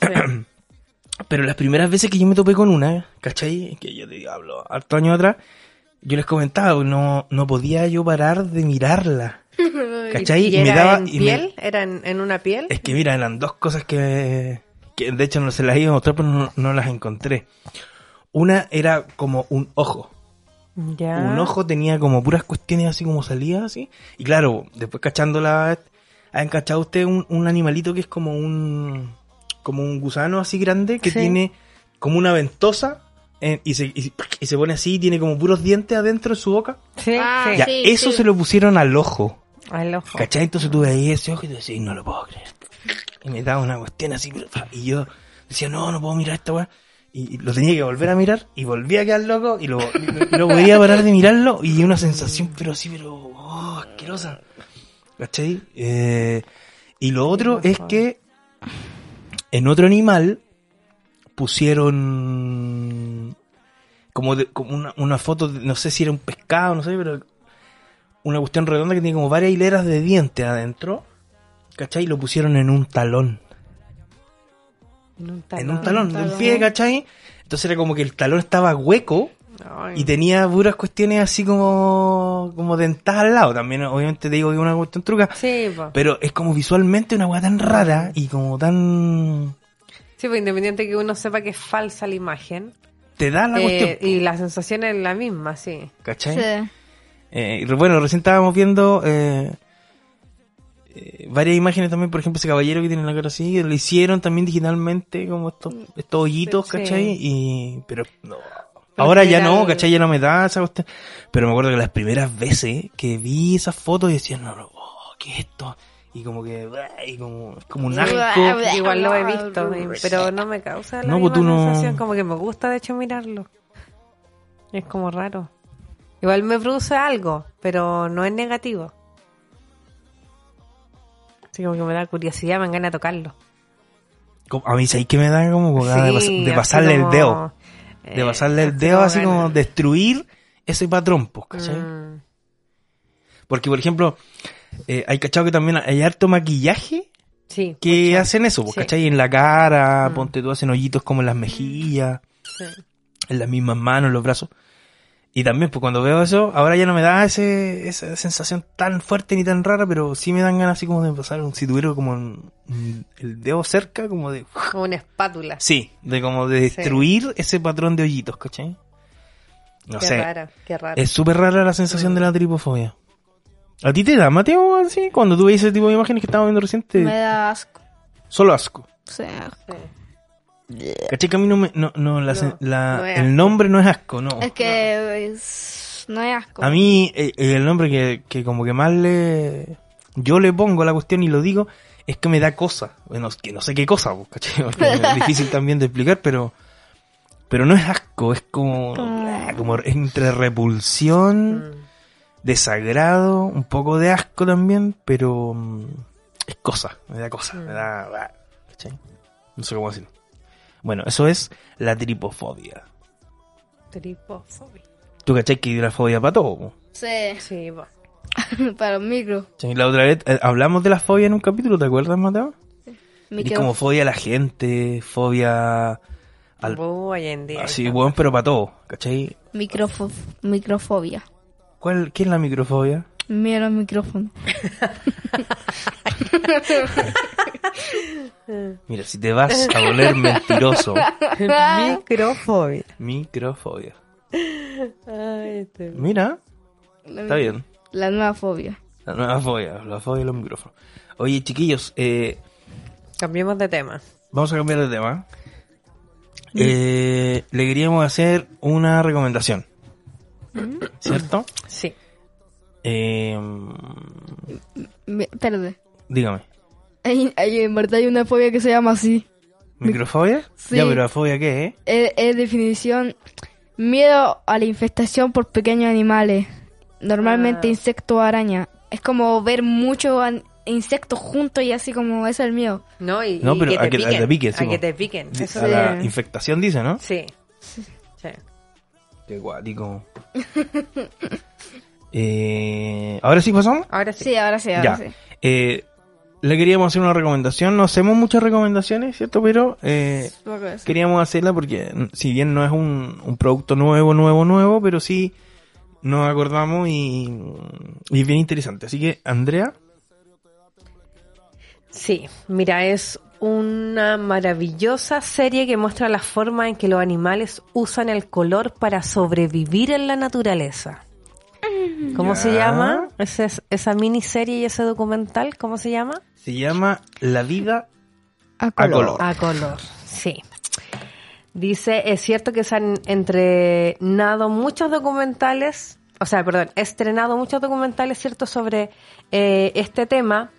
[clears throat] Pero las primeras veces que yo me topé con una, ¿cachai? Que yo te hablo harto años atrás, yo les comentaba, no, no podía yo parar de mirarla. [laughs] ¿Cachai? ¿Y, Y me era daba- en y me- piel? ¿Era en, en una piel? Es que mira, eran dos cosas que, que de hecho no se las iba a mostrar, pero no, no las encontré. Una era como un ojo. Ya. Un ojo tenía como puras cuestiones así como salía así. Y claro, después cachándola, ¿han cachado usted un, un animalito que es como un, como un gusano así grande que Sí. tiene como una ventosa eh, y, se, y, y se pone así y tiene como puros dientes adentro de su boca? Sí, Ah, sí. Ya, sí, eso sí. se lo pusieron al ojo. Al ojo. ¿Cachai? Entonces tú veías ese ojo y te decías, no lo puedo creer. Y me daba una cuestión así, y yo decía, no, no puedo mirar esta weá. Y, y lo tenía que volver a mirar y volvía a quedar loco y lo, y no podía parar de mirarlo y una sensación, pero así, pero, oh, asquerosa. ¿Cachai? Eh, y lo otro es que en otro animal pusieron como, de- como una, una foto, de- no sé si era un pescado, no sé, pero una cuestión redonda que tiene como varias hileras de dientes adentro. ¿Cachai? Y lo pusieron en un talón. En un En un talón, del talón. pie, ¿cachai? Entonces era como que el talón estaba hueco Ay. y tenía puras cuestiones así como, como dentadas al lado. También, obviamente, te digo que es una cuestión truca. Sí, po. Pero es como visualmente una weá tan rara y como tan. Sí, pues independiente que uno sepa que es falsa la imagen. Te da la eh, cuestión. y la sensación es la misma, sí. ¿Cachai? Sí. Eh, bueno, recién estábamos viendo eh, eh, varias imágenes también, por ejemplo, ese caballero que tiene la cara así, que lo hicieron también digitalmente, como estos, estos hoyitos, Sí. ¿cachai? Y, pero no. Ahora ya no, ¿cachai? Ya no me da esa cuestión. Pero me acuerdo que las primeras veces que vi esas fotos decía, no, no, oh, ¿qué es esto? Y como que, y como, es como un asco. Igual lo he visto, pero no me causa la No, pues misma tú no- sensación. Como que me gusta, de hecho, mirarlo. Es como raro. Igual me produce algo, pero no es negativo. Así como que me da curiosidad, me de tocarlo. A mí sí que me da como de, pas- pasarle el dedo. De eh, pasarle el dedo así como destruir ese patrón, pues, ¿cachai? Mm, Porque, por ejemplo, eh, hay cachado que también hay harto maquillaje Sí. que mucho. hacen eso, pues, Sí. ¿cachai? En la cara, Mm. ponte tú, hacen hoyitos como en las mejillas, en las mismas manos, en los brazos. Y también, pues cuando veo eso, ahora ya no me da ese, esa sensación tan fuerte ni tan rara, pero sí me dan ganas así como de pasar, un- si tuviera como un- un- el dedo cerca, como de... Como una espátula. Sí, de como de destruir ese patrón de hoyitos, ¿cachai? No qué sé, raro, qué raro. es súper rara la sensación de la tripofobia. ¿A ti te da, Mateo, así? Cuando tú ves ese tipo de imágenes que estábamos viendo reciente, Me da asco. solo asco. Sí. Sí. ¿Cachai que a mí no me... No, no, la, No, sen- la- no es el nombre no es asco, no. Es que es- no es asco. A mí eh, eh, el nombre que, que como que más le... Yo le pongo a la cuestión y lo digo, es que me da cosa. Bueno, que no sé qué cosa, ¿cachai? [laughs] Porque es [laughs] difícil también de explicar, pero... Pero no es asco, es como... Como- ah, entre repulsión... Mm. desagrado, un poco de asco también, pero mm, es cosa, me da cosa, Mm. me da... ah, ¿cachai? No sé cómo decirlo. Bueno, eso es la tripofobia. Tripofobia. ¿Tú cachai que hay una fobia para todo? Sí, Sí, [laughs] para los micros. Sí, La otra vez eh, hablamos de la fobia en un capítulo, ¿te acuerdas, Mateo? Y Micro- como fobia a la gente, fobia al... Hoy en día. Así, bueno, pero para todo, ¿cachai? microfo- microfobia. ¿Cuál, ¿Qué es la microfobia? Mira los micrófonos. [laughs] [laughs] Mira, si te vas a volver mentiroso, Microfobia. microfobia. Ay, este... Mira, está bien. La nueva fobia. La nueva fobia, la fobia de los micrófonos. Oye, chiquillos, eh, Cambiemos de tema. vamos a cambiar de tema. Eh, le queríamos hacer una recomendación. ¿Cierto? Sí. Eh, Espérate. Dígame. Hay, hay- en verdad hay una fobia que se llama así. ¿Microfobia? Sí. Ya, pero la fobia qué es? Es, es definición miedo a la infestación por pequeños animales. Normalmente Ah. insectos o araña. Es como ver muchos insectos juntos y así como ese es el miedo. No, y, No, y pero que a te que- a piquen. que te piquen, sí, a que te piquen. Eso A sí. la infectación dice, ¿no? Sí. Sí. Qué guático. [laughs] eh, ¿Ahora sí pasamos? Ahora sí. Sí, ahora sí, ahora Ya. sí. Eh, le queríamos hacer una recomendación. No hacemos muchas recomendaciones, ¿cierto? Pero eh, queríamos hacerla porque, mm, si bien no es un, un producto nuevo, nuevo, nuevo, pero sí nos acordamos y, y es bien interesante. Así que, Andrea, Sí, mira, es una maravillosa serie que muestra la forma en que los animales usan el color para sobrevivir en la naturaleza. ¿Cómo se llama? Ese- esa miniserie y ese documental, ¿cómo se llama? se llama La vida A a color. A color, sí. Dice, es cierto que se han entrenado muchos documentales, o sea, perdón, estrenado muchos documentales, ¿cierto?, sobre eh, este tema,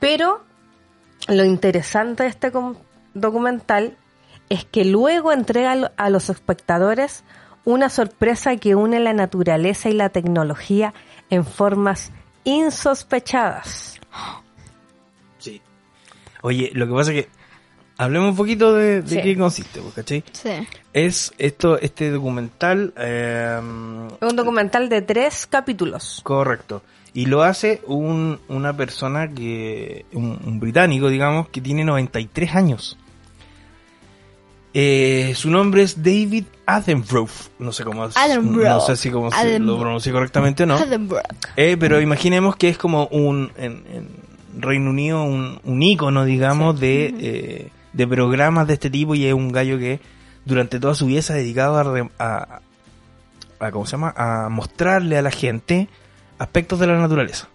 pero lo interesante de este documental es que luego entrega a los espectadores una sorpresa que une la naturaleza y la tecnología en formas insospechadas. Sí. Oye, lo que pasa es que hablemos un poquito de, de Sí. qué consiste, pues, ¿cachai? Sí. Es esto, este documental, eh, Es un documental de tres capítulos. correcto. Y lo hace un, una persona que, un, un británico, digamos, que tiene 93 años. Eh, su nombre es David Attenborough. No sé cómo, no sé si cómo se lo pronuncié correctamente o no. Eh, pero imaginemos que es como un, en, en Reino Unido, un, un ícono, digamos, de, eh, de programas de este tipo y es un gallo que durante toda su vida se ha dedicado a, re- a, a- ¿cómo se llama? A mostrarle a la gente aspectos de la naturaleza.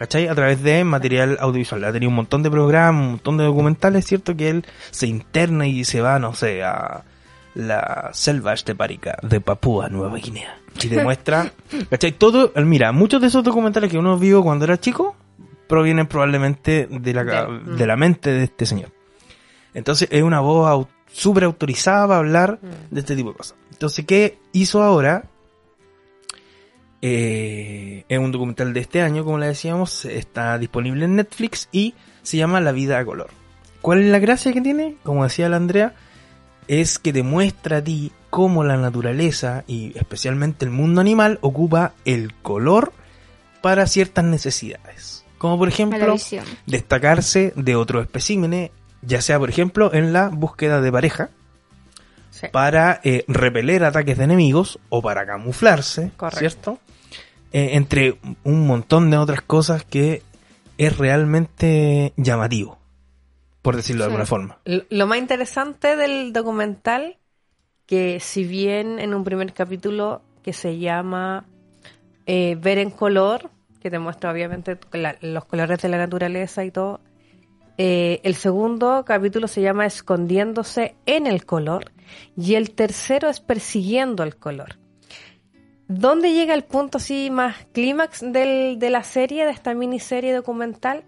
¿Cachai? A través de material audiovisual. Ha tenido un montón de programas, un montón de documentales, ¿cierto? Que él se interna y se va, no sé, a la selva estepárica de Papúa Nueva Guinea. Y demuestra, [laughs] ¿cachai? Todo, mira, muchos de esos documentales que uno vio cuando era chico provienen probablemente de la, De- de la mente de este señor. Entonces es una voz súper autorizada para hablar de este tipo de cosas. Entonces, ¿qué hizo ahora? Eh, es un documental de este año, como le decíamos, está disponible en Netflix y se llama La vida a color. ¿Cuál es la gracia que tiene? Como decía la Andrea, es que te muestra a ti cómo la naturaleza y especialmente el mundo animal ocupa el color para ciertas necesidades. Como por ejemplo, destacarse de otros especímenes, ya sea por ejemplo en la búsqueda de pareja, Sí. para eh, repeler ataques de enemigos o para camuflarse, Correcto. ¿cierto? Eh, entre un montón de otras cosas que es realmente llamativo, por decirlo de alguna forma. Lo más interesante del documental, que si bien en un primer capítulo que se llama eh, Ver en color, que te muestra obviamente la- los colores de la naturaleza y todo, eh, el segundo capítulo se llama Escondiéndose en el color y el tercero es Persiguiendo el color. ¿Dónde llega el punto así más clímax de la serie, de esta miniserie documental?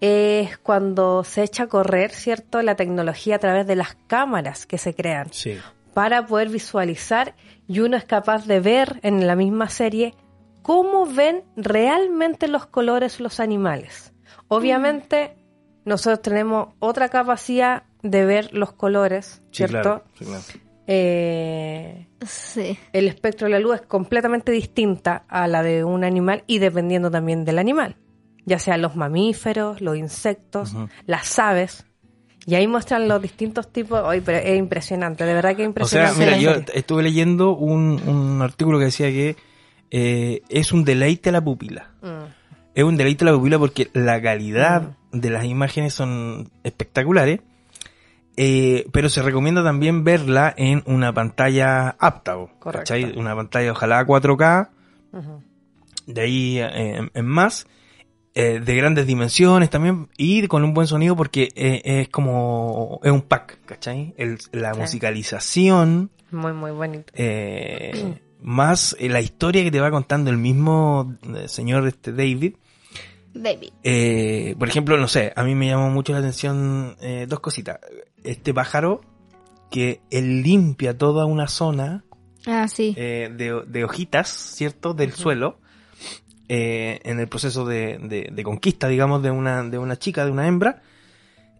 es cuando se echa a correr, ¿cierto?, la tecnología a través de las cámaras que se crean Sí. para poder visualizar y uno es capaz de ver en la misma serie cómo ven realmente los colores los animales. Obviamente nosotros tenemos otra capacidad de ver los colores, Sí, ¿cierto? claro, sí, claro. Eh, Sí. el espectro de la luz es completamente distinta a la de un animal y dependiendo también del animal, ya sean los mamíferos, los insectos, las aves. Y ahí muestran los distintos tipos. Oye, pero es impresionante, de verdad que es O sea, impresionante. mira, yo estuve leyendo un, un artículo que decía que eh, es un deleite a la pupila. Mm, Es un deleite a la pupila porque la calidad de las imágenes son espectaculares. Eh, pero se recomienda también verla en una pantalla apta, Correcto. ¿cachai? Una pantalla ojalá 4K, ujú. de ahí eh, en, más, eh, de grandes dimensiones también, y con un buen sonido porque eh, es como, es un pack, ¿cachai? El- la Sí. musicalización, Muy, muy bonito. más la historia que te va contando el mismo señor este David. David. Eh, por ejemplo, no sé, a mí me llamó mucho la atención eh, dos cositas. Este pájaro que él limpia toda una zona Ah, sí. eh, de, de hojitas, ¿cierto? Del suelo, en el proceso de, de- de conquista, digamos, de una, de una chica, de una hembra,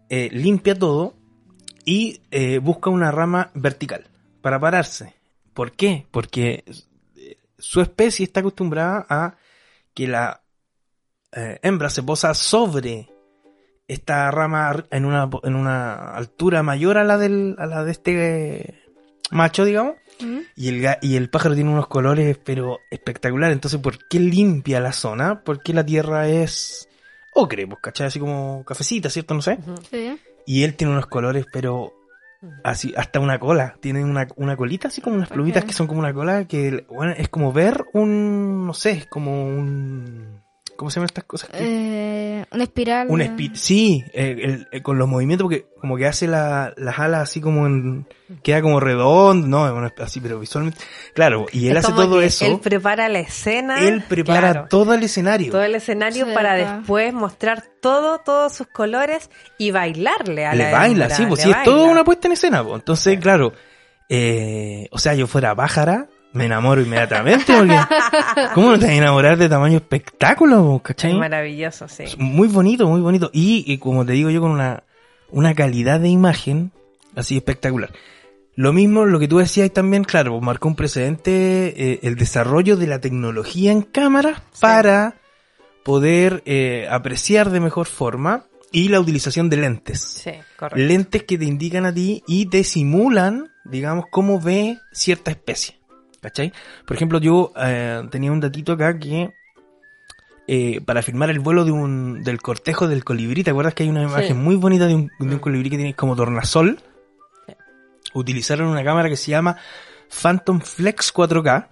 limpia todo y busca una rama vertical para pararse. ¿Por qué? Porque su especie está acostumbrada a que la eh, hembra se posa sobre esta rama en una, en una altura mayor a la, del, a la de este eh, macho, digamos. ¿Mm? Y el, y el pájaro tiene unos colores, pero espectaculares. Entonces, ¿por qué limpia la zona? Porque la tierra es ocre, pues, ¿cachai? Así como cafecita, ¿cierto? No sé. Sí. Y él tiene unos colores, pero así, hasta una cola. Tiene una, una colita, así como unas plumitas que son como una cola, que bueno, es como ver un, no sé, es como un... ¿cómo se llaman estas cosas? Eh, una espiral. un espi sí, eh, el- eh, con los movimientos porque como que hace la, las alas así como en, queda como redondo, no, una- así pero visualmente, claro, y él Es hace como todo que eso, Él él, prepara la escena. prepara claro, todo el escenario. todo el escenario Sí, para después mostrar todo, todos sus colores y bailarle a le la baila, hembra, sí, pues le sí, es todo baila. una puesta en escena, pues. Entonces, claro, eh, o sea, yo fuera pájara, me enamoro inmediatamente, porque ¿cómo no te vas a enamorar de tamaño espectáculo, cachai? maravilloso, sí. Muy bonito, muy bonito. Y, y como te digo yo, con una, una calidad de imagen así espectacular. Lo mismo, lo que tú decías también, claro, pues, marcó un precedente eh, el desarrollo de la tecnología en cámara para poder eh, apreciar de mejor forma y la utilización de lentes. Sí, correcto. Lentes que te indican a ti y te simulan, digamos, cómo ve cierta especie. ¿Cachai? Por ejemplo, yo eh, tenía un datito acá que eh, para filmar el vuelo de un, del cortejo del colibrí, ¿te acuerdas que hay una imagen muy bonita de un, de un colibrí que tiene como tornasol? Utilizaron una cámara que se llama Phantom Flex 4K,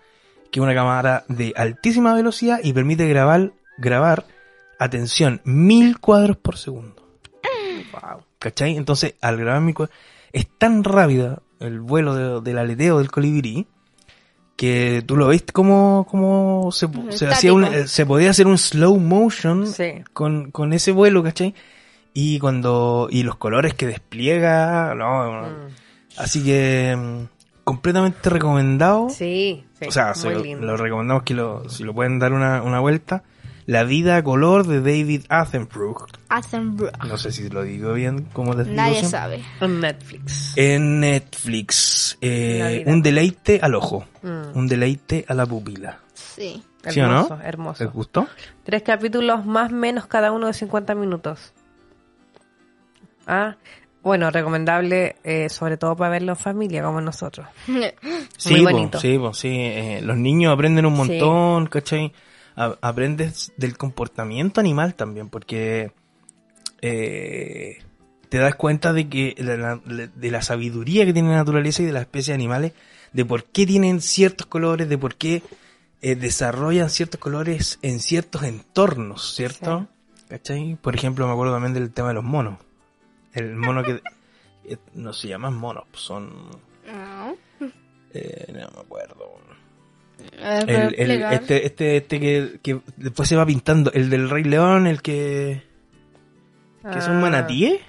que es una cámara de altísima velocidad y permite grabar, grabar, atención, mil cuadros por segundo. Wow. ¿Cachai? Entonces, al grabar mi cuadro, es tan rápida el vuelo de- del aleteo del colibrí que tú lo ves como, como se, se hacía un, eh, se podía hacer un slow motion Sí. con, con ese vuelo, ¿cachai? Y cuando, y los colores que despliega, no. Mm. así que, mm, completamente recomendado. Sí, sí. o sea, muy se- lindo. lo recomendamos que lo, si lo pueden dar una, una vuelta. La vida a color de David Attenborough. Attenborough. No sé si lo digo bien, como te digo Nadie siempre. sabe. En Netflix. En Netflix, eh, un deleite al ojo, Mm. un deleite a la pupila. Sí. ¿Sí o no? Hermoso, hermoso. ¿Les gustó? Tres capítulos más menos cada uno de 50 minutos. Ah, bueno, recomendable eh, sobre todo para verlo en familia como nosotros. [laughs] Sí, Muy po, bonito. sí, po, sí. eh, los niños aprenden un Sí. montón, ¿cachai? A- aprendes del comportamiento animal también, porque eh, te das cuenta de que la- de la sabiduría que tiene la naturaleza y de las especies animales, de por qué tienen ciertos colores, de por qué eh, desarrollan ciertos colores en ciertos entornos, ¿cierto? ¿Cachai? Por ejemplo, me acuerdo también del tema de los monos. El mono que... [laughs] eh, no se llaman monos, son... No. eh, no me acuerdo. A ver, ¿puedo El, el- este, este, este que, que después se va pintando. El del Rey León, el que. que es un Ah, manatí.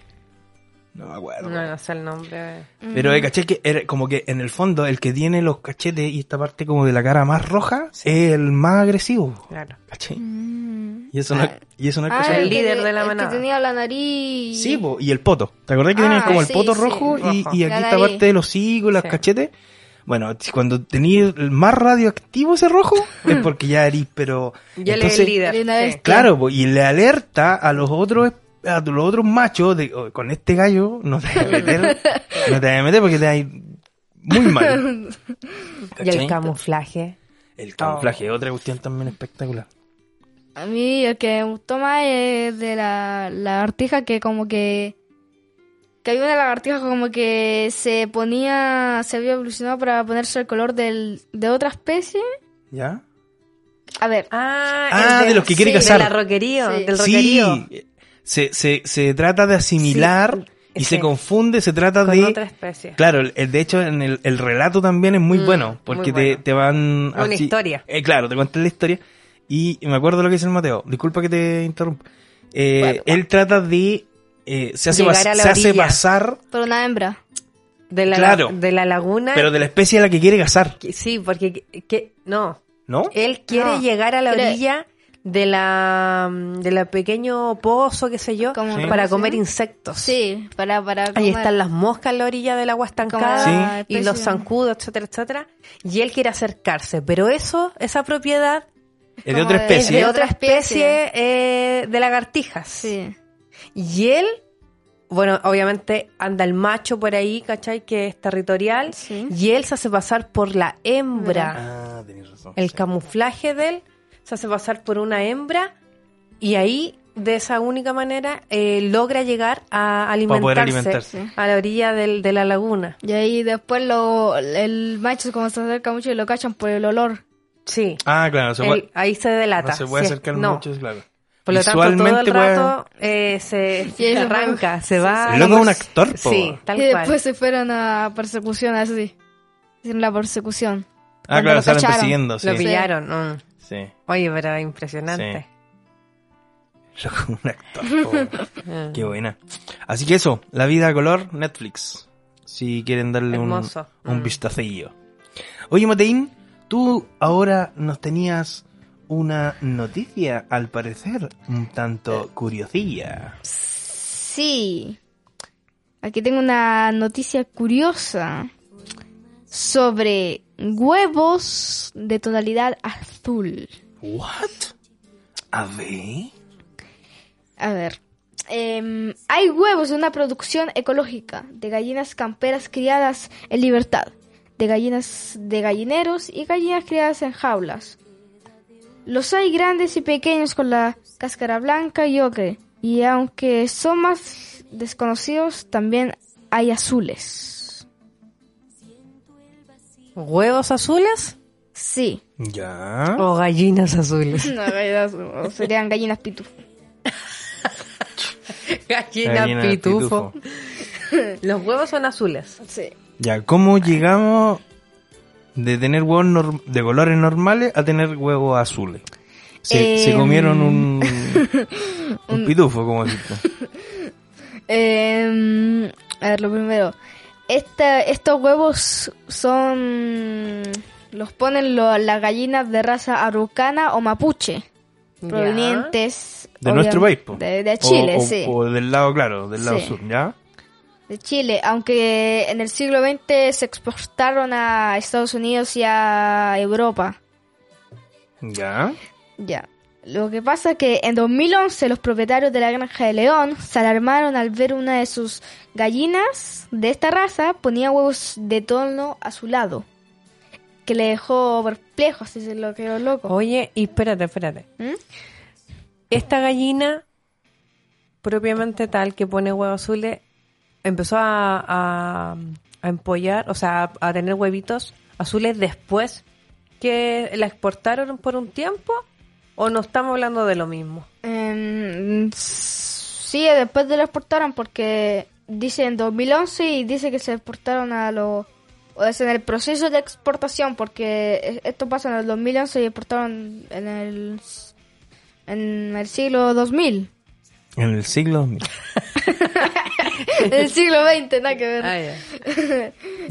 No me acuerdo. No, no sé el nombre. Pero eh, caché que era como que en el fondo el que tiene los cachetes y esta parte como de la cara más roja es el más agresivo. Claro. ¿Cachai? Mm. Y eso no, Ah. y eso no es Ah, cosa el que líder de la el manada. Que tenía la nariz. Sí, po, y el poto. ¿Te acordás que Ah, tenía como el sí, poto sí, rojo, y, rojo. y La aquí esta parte de los hocico Sí. cachetes? Bueno, si cuando tenías más radioactivo ese rojo, es porque ya eres, pero... Ya entonces- líder. vez- Claro, y le alerta a los otros a los otros machos de "Oh, con este gallo no te vas a meter, [laughs] no te vas a meter porque te vas muy mal. Y el camuflaje. El camuflaje, otra cuestión también espectacular. A mí el que me gustó más es de la lagartija que como que... Que había una lagartija como que se ponía... Se había evolucionado para ponerse el color del, de otra especie. ¿Ya? A ver. Ah, Ah, de los que quiere cazar. De la roquerío, Sí. del roquerío. Sí, se, se, se trata de asimilar y Sí. se confunde, se trata Con de... otra especie. Claro, el, de hecho en el, el relato también es muy Mm, bueno, porque muy te, bueno. te van... Una historia. Eh, claro, te cuentan la historia. Y me acuerdo lo que dice el Mateo. Disculpa que te interrumpa. Eh, Bueno. Él trata de... eh, se hace, la se hace pasar, Por una hembra. De la, Claro. de la laguna. pero de la especie a la que quiere cazar, Que- Sí, porque que, que- no, ¿no? él quiere No, llegar a la orilla de la de la pequeño pozo, qué sé yo, Sí. para ¿sí? comer insectos. Sí, para... para Ahí están las moscas en la orilla del agua estancada Sí. y los zancudos, etcétera, etcétera. Y él quiere acercarse, pero eso, esa propiedad Es de otra es especie. de otra especie eh, de lagartijas. Sí. Y él, bueno, obviamente anda el macho por ahí, ¿cachai? Que es territorial. Sí. Y él se hace pasar por la hembra. Ah, tenés razón. El sí. camuflaje de él se hace pasar por una hembra y ahí, de esa única manera, eh, logra llegar a alimentarse, poder alimentarse. a la orilla del- de la laguna. Y ahí después lo, el macho como se acerca mucho y lo cachan por el olor. Sí. Ah, claro, se El- puede, ahí se delata. no se puede Sí, acercar no. mucho, claro. Por lo tanto, todo el rato eh, se, [laughs] Sí, arranca, se va. Es un actor, po. Sí, tal y cual. después se fueron a persecución, así. Hicieron la persecución. Ah, Cuando claro, lo salen persiguiendo, sí. Lo pillaron. mm. Sí. Oye, pero impresionante. Loco, un actor. [laughs] po. Ah. Qué buena. Así que eso, La vida a color, Netflix. Si quieren darle un, Hermoso. un Mm. vistacillo. Oye, Mateín, tú ahora nos tenías una noticia, al parecer, un tanto curiosilla. Sí. Aquí tengo una noticia curiosa sobre huevos de tonalidad azul. ¿What? A ver. A ver. em, hay huevos de una producción ecológica de gallinas camperas criadas en libertad, de gallinas de gallineros y gallinas criadas en jaulas. Los hay grandes y pequeños con la cáscara blanca y ocre, y aunque son más desconocidos, también hay azules. ¿Huevos azules Sí, Ya. o gallinas azules? [laughs] no, gallinas, serían gallinas pitufo. [laughs] Gallina, Gallina pitufo. Los huevos son azules. Sí. Ya, ¿cómo llegamos de tener huevos de colores normales a tener huevos azules? Se, se Em. comieron un, [laughs] un pitufo, como decirte. [laughs] Em, a ver, lo primero. Esta, estos huevos son. Los ponen lo- las gallinas de raza araucana o mapuche. Ya. Provenientes. De nuestro país, po. De, de Chile, o, o- sí. O del lado, claro, del lado Sí. sur, ¿ya? De Chile. Aunque en el siglo XX se exportaron a Estados Unidos y a Europa. Ya. Ya. Lo que pasa es que en 2011 los propietarios de la granja de León se alarmaron al ver una de sus gallinas de esta raza ponía huevos de tono azulado. Que le dejó perplejo, así se lo quedó loco. Oye, y espérate, espérate. ¿Mm? Esta gallina, propiamente tal, que pone huevos azules, empezó a, a, empollar, o sea, a, tener huevitos azules después que la exportaron por un tiempo, o no estamos hablando de lo mismo. Em, sí, después de lo exportaron porque dice en 2011 y dice que se exportaron a los... O es en el proceso de exportación porque esto pasa en el 2011 y exportaron en el, en el siglo 2000. En el siglo 2000. en [laughs] el siglo XX, nada que ver. Ah,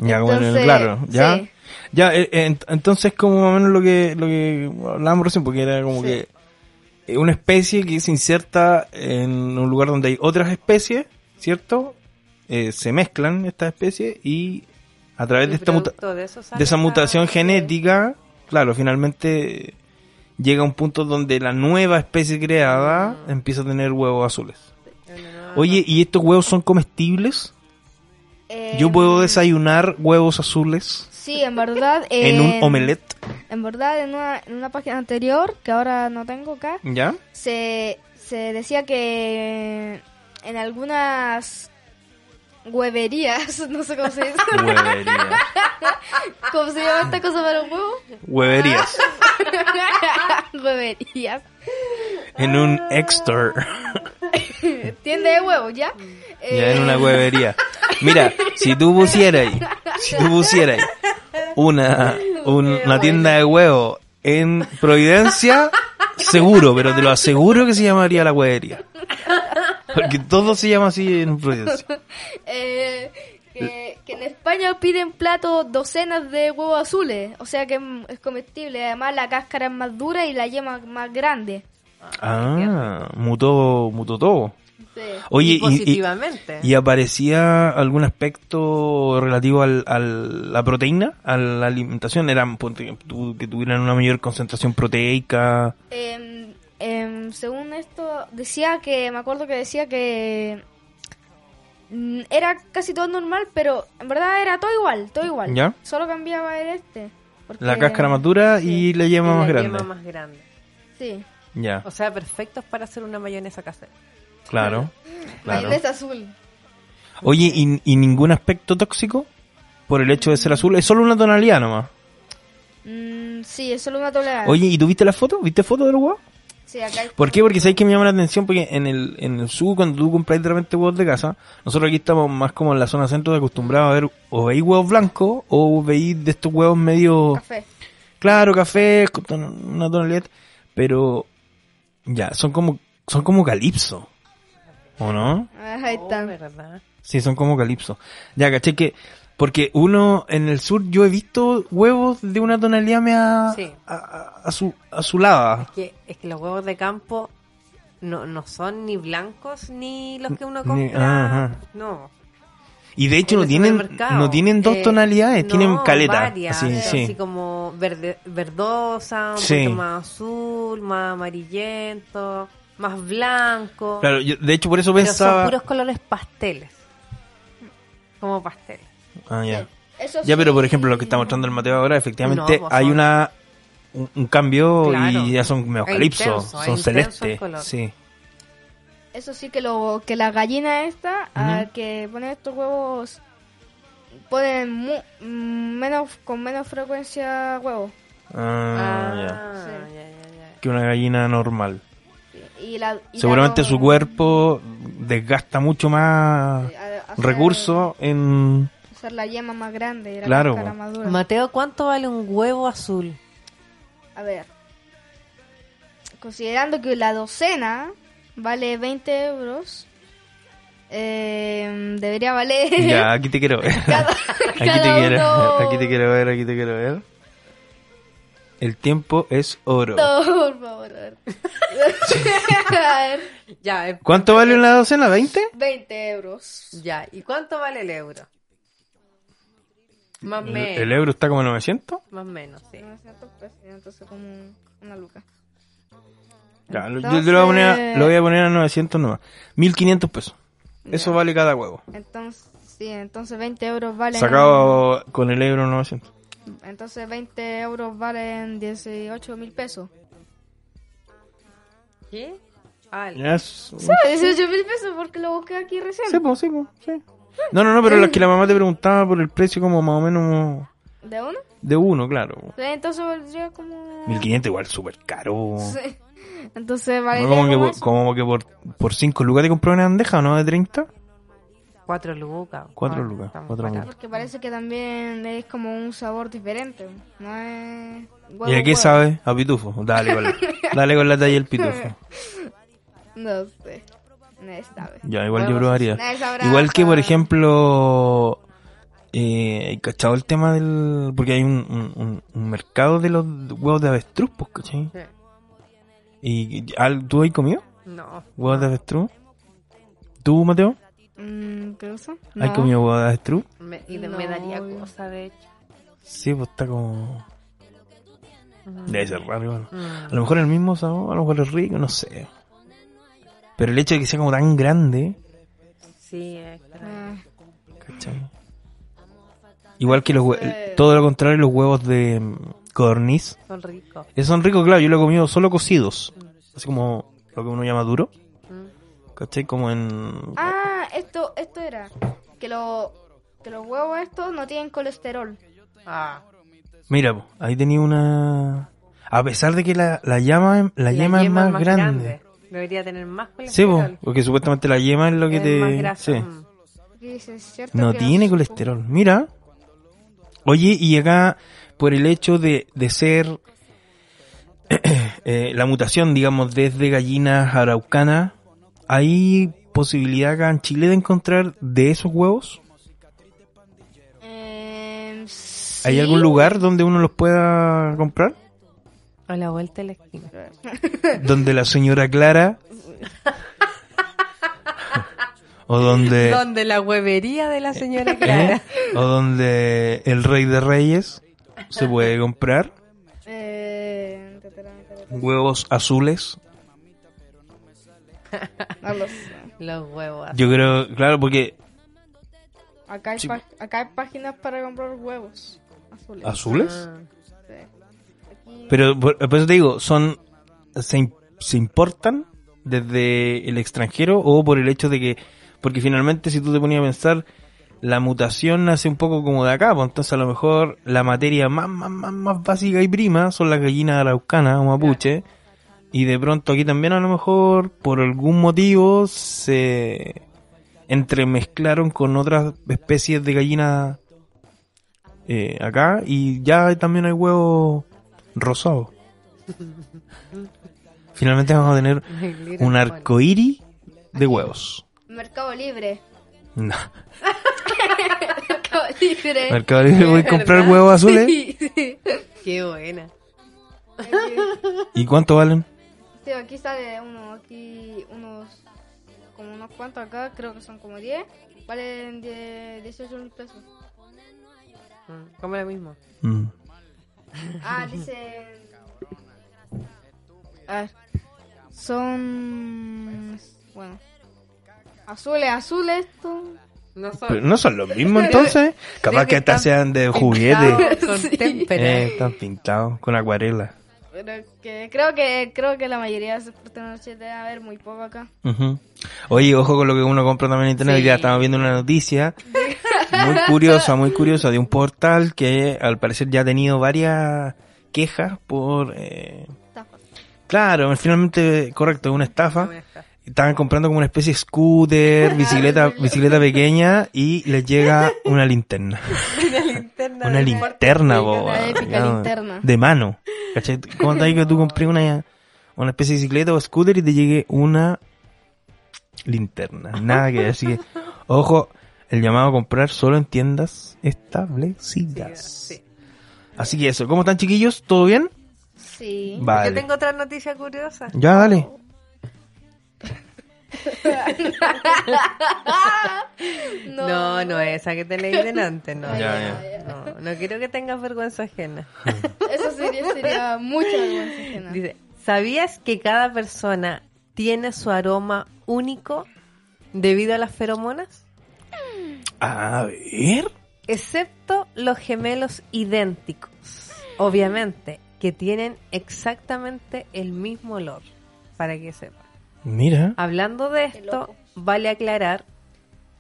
ya. Bueno, claro, ya. sí. Ya, eh, eh, ent- entonces como más o menos lo que, lo que hablábamos recién, porque era como Sí. que eh, una especie que se inserta en un lugar donde hay otras especies, ¿cierto? Eh, se mezclan estas especies y a través de esta muta- de esa mutación genética, claro, finalmente llega a un punto donde la nueva especie creada empieza a tener huevos azules. Oye, ¿y estos huevos son comestibles? ¿Yo Em, puedo desayunar huevos azules Sí, en verdad. [laughs] en un omelette? En verdad, en una, en una página anterior, que ahora no tengo acá, ¿Ya? se, se decía que en algunas hueverías, [laughs] no sé cómo se dice, Hueverías. [laughs] ¿cómo se llama esta cosa para un huevo? Hueverías. [laughs] hueverías. En un extor. Tienda de huevos, ¿ya? Ya en una huevería. Mira, si tú pusieras, si tú pusieras una, un- una tienda de huevos en Providencia, seguro, pero te lo aseguro que se llamaría la huevería. Porque todo se llama así en Providencia. [laughs] eh, que, que en España piden platos docenas de huevos azules, o sea que es- es comestible. Además, la cáscara es más dura y la yema más grande. Ah, mutó, mutó todo. Sí. Oye, Y positivamente. y aparecía algún aspecto relativo al- a la proteína, a la alimentación? ¿Eran que tu- que tuvieran una mayor concentración proteica? Em, em, según esto, decía que, me acuerdo que decía que mm, era casi todo normal, pero en verdad era todo igual, todo igual. ¿Ya? Solo cambiaba el este. porque- La cáscara más dura y la Y yema más la grande. yema más grande. Sí, Ya, O sea, perfectos para hacer una mayonesa casera. claro. [laughs] claro. mayonesa azul. Oye, ¿y, ¿y ningún aspecto tóxico? Por el hecho de ser azul. Es solo una tonalidad nomás. Mm, Mm, sí, es solo una tonelada. Oye, ¿y tú viste la foto? ¿Viste foto de los huevos? Sí, acá hay- ¿Por qué? Porque sabéis que me llama la atención porque en el, en el sur, cuando tú compras de repente huevos de casa, nosotros aquí estamos más como en la zona centro acostumbrados a ver o veis huevos blancos o veis de estos huevos medio Café. claro, café, con una tonalidad, pero ya, son como son como calipso. ¿O no? Ah, Ahí Oh, están. ¿verdad? Sí, son como calipso. Ya, caché que porque uno en el sur yo he visto huevos de una tonalidad mea Sí. azulada. Que, es que los huevos de campo no, no son ni blancos ni los que uno Ni- compra. No. Y de hecho no tienen, no tienen dos Eh, tonalidades, no, tienen caleta. varias, así, así, sí. como verde, verdosa, un Sí. poquito más azul, más amarillento, más blanco. Claro, yo- de hecho por eso pero pensaba. son puros colores pasteles. Como pasteles. Ah, ya. Eso Ya, pero por ejemplo lo que está mostrando el Mateo ahora, efectivamente No, pues hay una un, un cambio Claro. y ya son medio Es calipso, son celestes. Sí. Eso sí que lo que la gallina esta, al que pone estos huevos, ponen mu- mm, menos con menos frecuencia huevos. Ah, ya. ya, Sí. ya, ya. Que una gallina normal. Y la, y la Seguramente no- su cuerpo desgasta mucho más recursos en... Hacer la yema más grande y la Claro, cáscara po. más dura. Mateo, ¿cuánto vale un huevo azul? A ver. Considerando que la docena vale 20 euros, eh, debería valer. [laughs] Ya, aquí te quiero [laughs] ver. cada, Aquí te cada quiero, uno- aquí te quiero ver, aquí te quiero ver. El tiempo es oro. No, por favor, a ver. [laughs] A ver, Ya, eh, ¿Cuánto vale una docena? ¿20? 20 euros. ya. ¿Y cuánto vale el euro? Más El, menos. el euro está como en 900. Más o menos, sí. 900 pesos, entonces como una luca. Ya, lo- yo te lo voy, a poner a, lo voy a poner a 900 nomás. 1500 pesos. Eso Ya. vale cada huevo. Entonces, sí, entonces 20 euros valen... Sacado con el euro 900. Entonces 20 euros valen 18 mil pesos. ¿Qué? Ah, Ya es- Sí, 18 mil pesos porque lo busqué aquí recién. Sí, pues, sí, pues, sí. No, no, no, pero la que la mamá te preguntaba por el precio como más o menos ¿De uno? de uno, claro. Entonces valdría como... 1500 igual súper caro. Sí. Entonces vale No, como, que, por- como que por, por 5 lucas te compré una bandeja, ¿o ¿no? De 30. Cuatro lucas. Cuatro Ah, lucas, está muy cuatro barato. lucas. Porque parece que también es como un sabor diferente. No es... huevo, ¿Y a qué huevo. sabe? A pitufo. Dale con la, dale con la talla del pitufo. [laughs] No sé. Nadie sabe. Ya, igual yo Huevos, probaría. nadie sabrá Igual que, por ejemplo, eh, ¿hay ¿cachado el tema del...? Porque hay un, un, un- un mercado de los huevos de avestruz, pues, ¿cachai? Sí. ¿Y al- tú has comido No. huevos de avestruz? ¿Tú, Mateo? Mm, ¿Qué cosa? ¿Has No. comido huevos de avestruz? Me, y de- No, me daría yo- cosa, de hecho. Sí, pues está como... Debe ser raro, igual. Mm. A lo mejor el mismo sabor, a lo mejor es rico, no sé. Pero el hecho de que sea como tan grande, Sí, es. Igual que los hue- todo lo contrario, los huevos de mm, codorniz. Son ricos. Esos son ricos, claro, yo lo he comido solo cocidos. Así como lo que uno llama duro. Mm. ¿Cachai? Como en... Ah, esto, esto era. Que, lo, que los huevos estos no tienen colesterol. Ah. Mira, ahí tenía una... A pesar de que la, la llama, la, yema, es más, grande. Debería tener más Sí, colesterol. porque supuestamente la yema es lo que Es te... más grasa. sí. Mm. Aquí dice, ¿cierto No que tiene colesterol. Mira. Oye, y acá, por el hecho de, de ser [clears throat] eh, la mutación, digamos, desde gallinas araucanas, ¿hay posibilidad acá en Chile de encontrar de esos huevos? Eh, ¿Hay sí. algún lugar donde uno los pueda comprar? A la vuelta de la esquina. [laughs] Donde la señora Clara... o donde... Donde la huevería de la señora ¿eh? Clara. O donde el rey de reyes se puede comprar Eh, huevos azules. [laughs] no lo sé. Los huevos. Yo creo, claro, porque Acá hay, Sí. acá hay páginas para comprar huevos azules. azules. Ah. Sí. Pero por, por eso te digo, son se, se importan desde el extranjero o por el hecho de que porque finalmente si tú te ponías a pensar la mutación nace un poco como de acá, pues entonces a lo mejor la materia más, más, más, más básica y prima son las gallinas araucanas o mapuche. Y de pronto aquí también a lo mejor, por algún motivo, se entremezclaron con otras especies de gallinas eh, acá y ya también hay huevos rosados. Finalmente vamos a tener [laughs] un arcoíris de huevos. Mercado Libre. No. Mercado Libre. Mercado Libre voy a comprar huevos azules. Sí, sí. Qué buena. ¿Y cuánto valen? Sí, aquí sale uno, aquí unos, como unos cuantos acá, creo que son como 10. Valen die- 18 mil pesos. Mm, Como lo mismo. Mm. Ah, dice... A ver. Son... Bueno. Azules, azules, esto. No son. Pero no son los mismos entonces. [laughs] Capaz Sí, que hasta están sean de juguete. [laughs] Con. Eh, están pintados con acuarela. Pero que creo que creo que la mayoría de esos noche debe haber muy poco acá. Oye, ojo con lo que uno compra también en internet. Sí. Ya estamos viendo una noticia [laughs] muy [laughs] curiosa, muy curiosa de un portal que al parecer ya ha tenido varias quejas por... eh, Estafa. claro, finalmente, correcto, es una estafa. Estaban comprando como una especie de scooter, [laughs] bicicleta, bicicleta pequeña y les llega [laughs] una linterna. Una linterna. Una de linterna, cuarto bo, Una pico. épica ya, linterna. De mano. ¿Cachai? ¿Cómo te que tú compré una, una especie de bicicleta o scooter y te llegue una linterna? Nada que ver. Así que, ojo, el llamado a comprar solo en tiendas establecidas. Sí. Así que eso, ¿cómo están chiquillos? ¿Todo bien? Sí. Vale. Yo tengo otra noticia curiosa. Ya, dale. [laughs] No, no, esa que te leí delante, no. [laughs] Ya, no, ya. No, no quiero que tengas vergüenza ajena. [laughs] Eso sería, sería mucha vergüenza ajena. Dice, ¿sabías que cada persona tiene su aroma único debido a las feromonas? A ver. Excepto los gemelos idénticos, obviamente, que tienen exactamente el mismo olor, para que sepan. Mira. Hablando de esto, vale aclarar,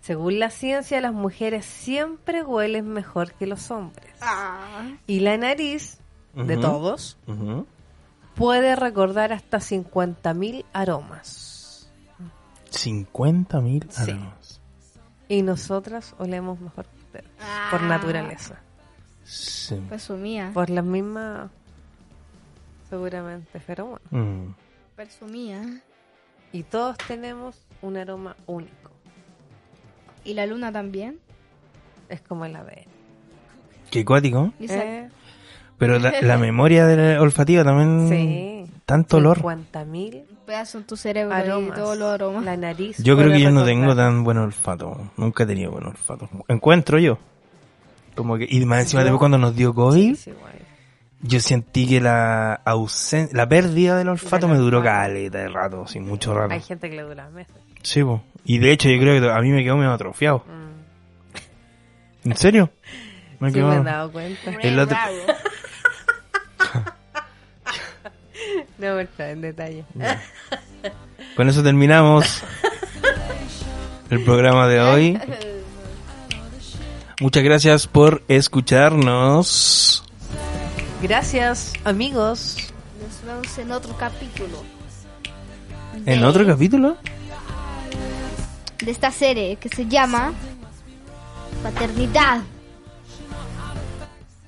según la ciencia, las mujeres siempre huelen mejor que los hombres. Ah, Y la nariz de todos puede recordar hasta 50.000 aromas. 50 mil Sí. Y nosotras olemos mejor que ustedes, por Ah. naturaleza. Sí. presumía. Por las mismas, seguramente, feromonas. Mm. Presumía. Y todos tenemos un aroma único. Y la luna también. Es como el ADN. Qué cuático. Dice, ¿Eh? Pero la, la [laughs] memoria de la olfativa también. Sí. Tanto olor. 50.000 un pedazo en tu cerebro y aromas. todos los aromas. La nariz. Yo creo que yo no tengo tan buen olfato. Nunca he tenido buen olfato. Encuentro yo. Como que, y más encima Yo- después cuando nos dio COVID, Sí, yo sentí que la ausencia, la pérdida del olfato me duró caleta de rato, sin mucho rato. Hay gente que le dura meses. Sí, po. Y de hecho yo creo que a mí me quedó medio atrofiado. Mm. ¿En serio? [laughs] Me Sí, quedó. me he dado cuenta. El otro- No me está en detalle. Con eso terminamos el programa de hoy. Muchas gracias por escucharnos. Gracias, amigos. Nos vemos en otro capítulo ¿En otro capítulo? de esta serie que se llama Paternidad.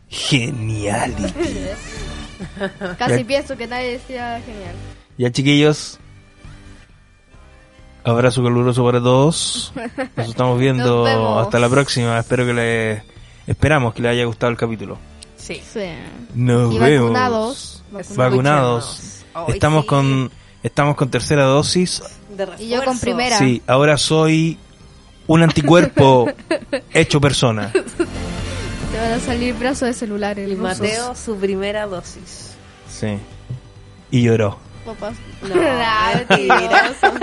Geniality. [laughs] [laughs] Casi Ya- pienso que nadie decía genial. Ya chiquillos. Abrazo caluroso para todos. [laughs] Nos estamos viendo Nos vemos. hasta la próxima. Espero que les esperamos que les haya gustado el capítulo. Sí. Sí. Nos Y vemos. vacunados. Vacunados. Estamos sí. con estamos con tercera dosis. De Y yo con primera. Sí, ahora soy un anticuerpo [laughs] hecho persona. Te van a salir brazos de celular. Y Mateo, su primera dosis. Sí. Y lloró. Papás. No, [laughs] mentiroso.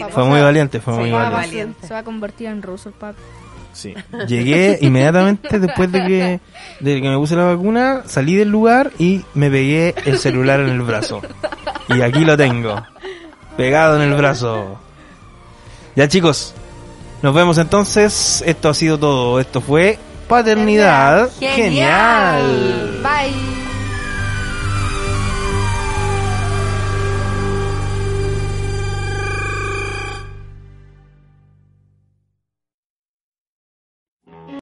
No, fue muy valiente, fue muy Sí, valiente. valiente. Se va a convertir en ruso el papi. Sí. Llegué inmediatamente después de que, de que me puse la vacuna, salí del lugar y me pegué el celular en el brazo. Y aquí lo tengo. Pegado en el brazo. Ya chicos, Nos vemos entonces. Esto ha sido todo. Esto fue Paternidad Genial. Genial. Bye.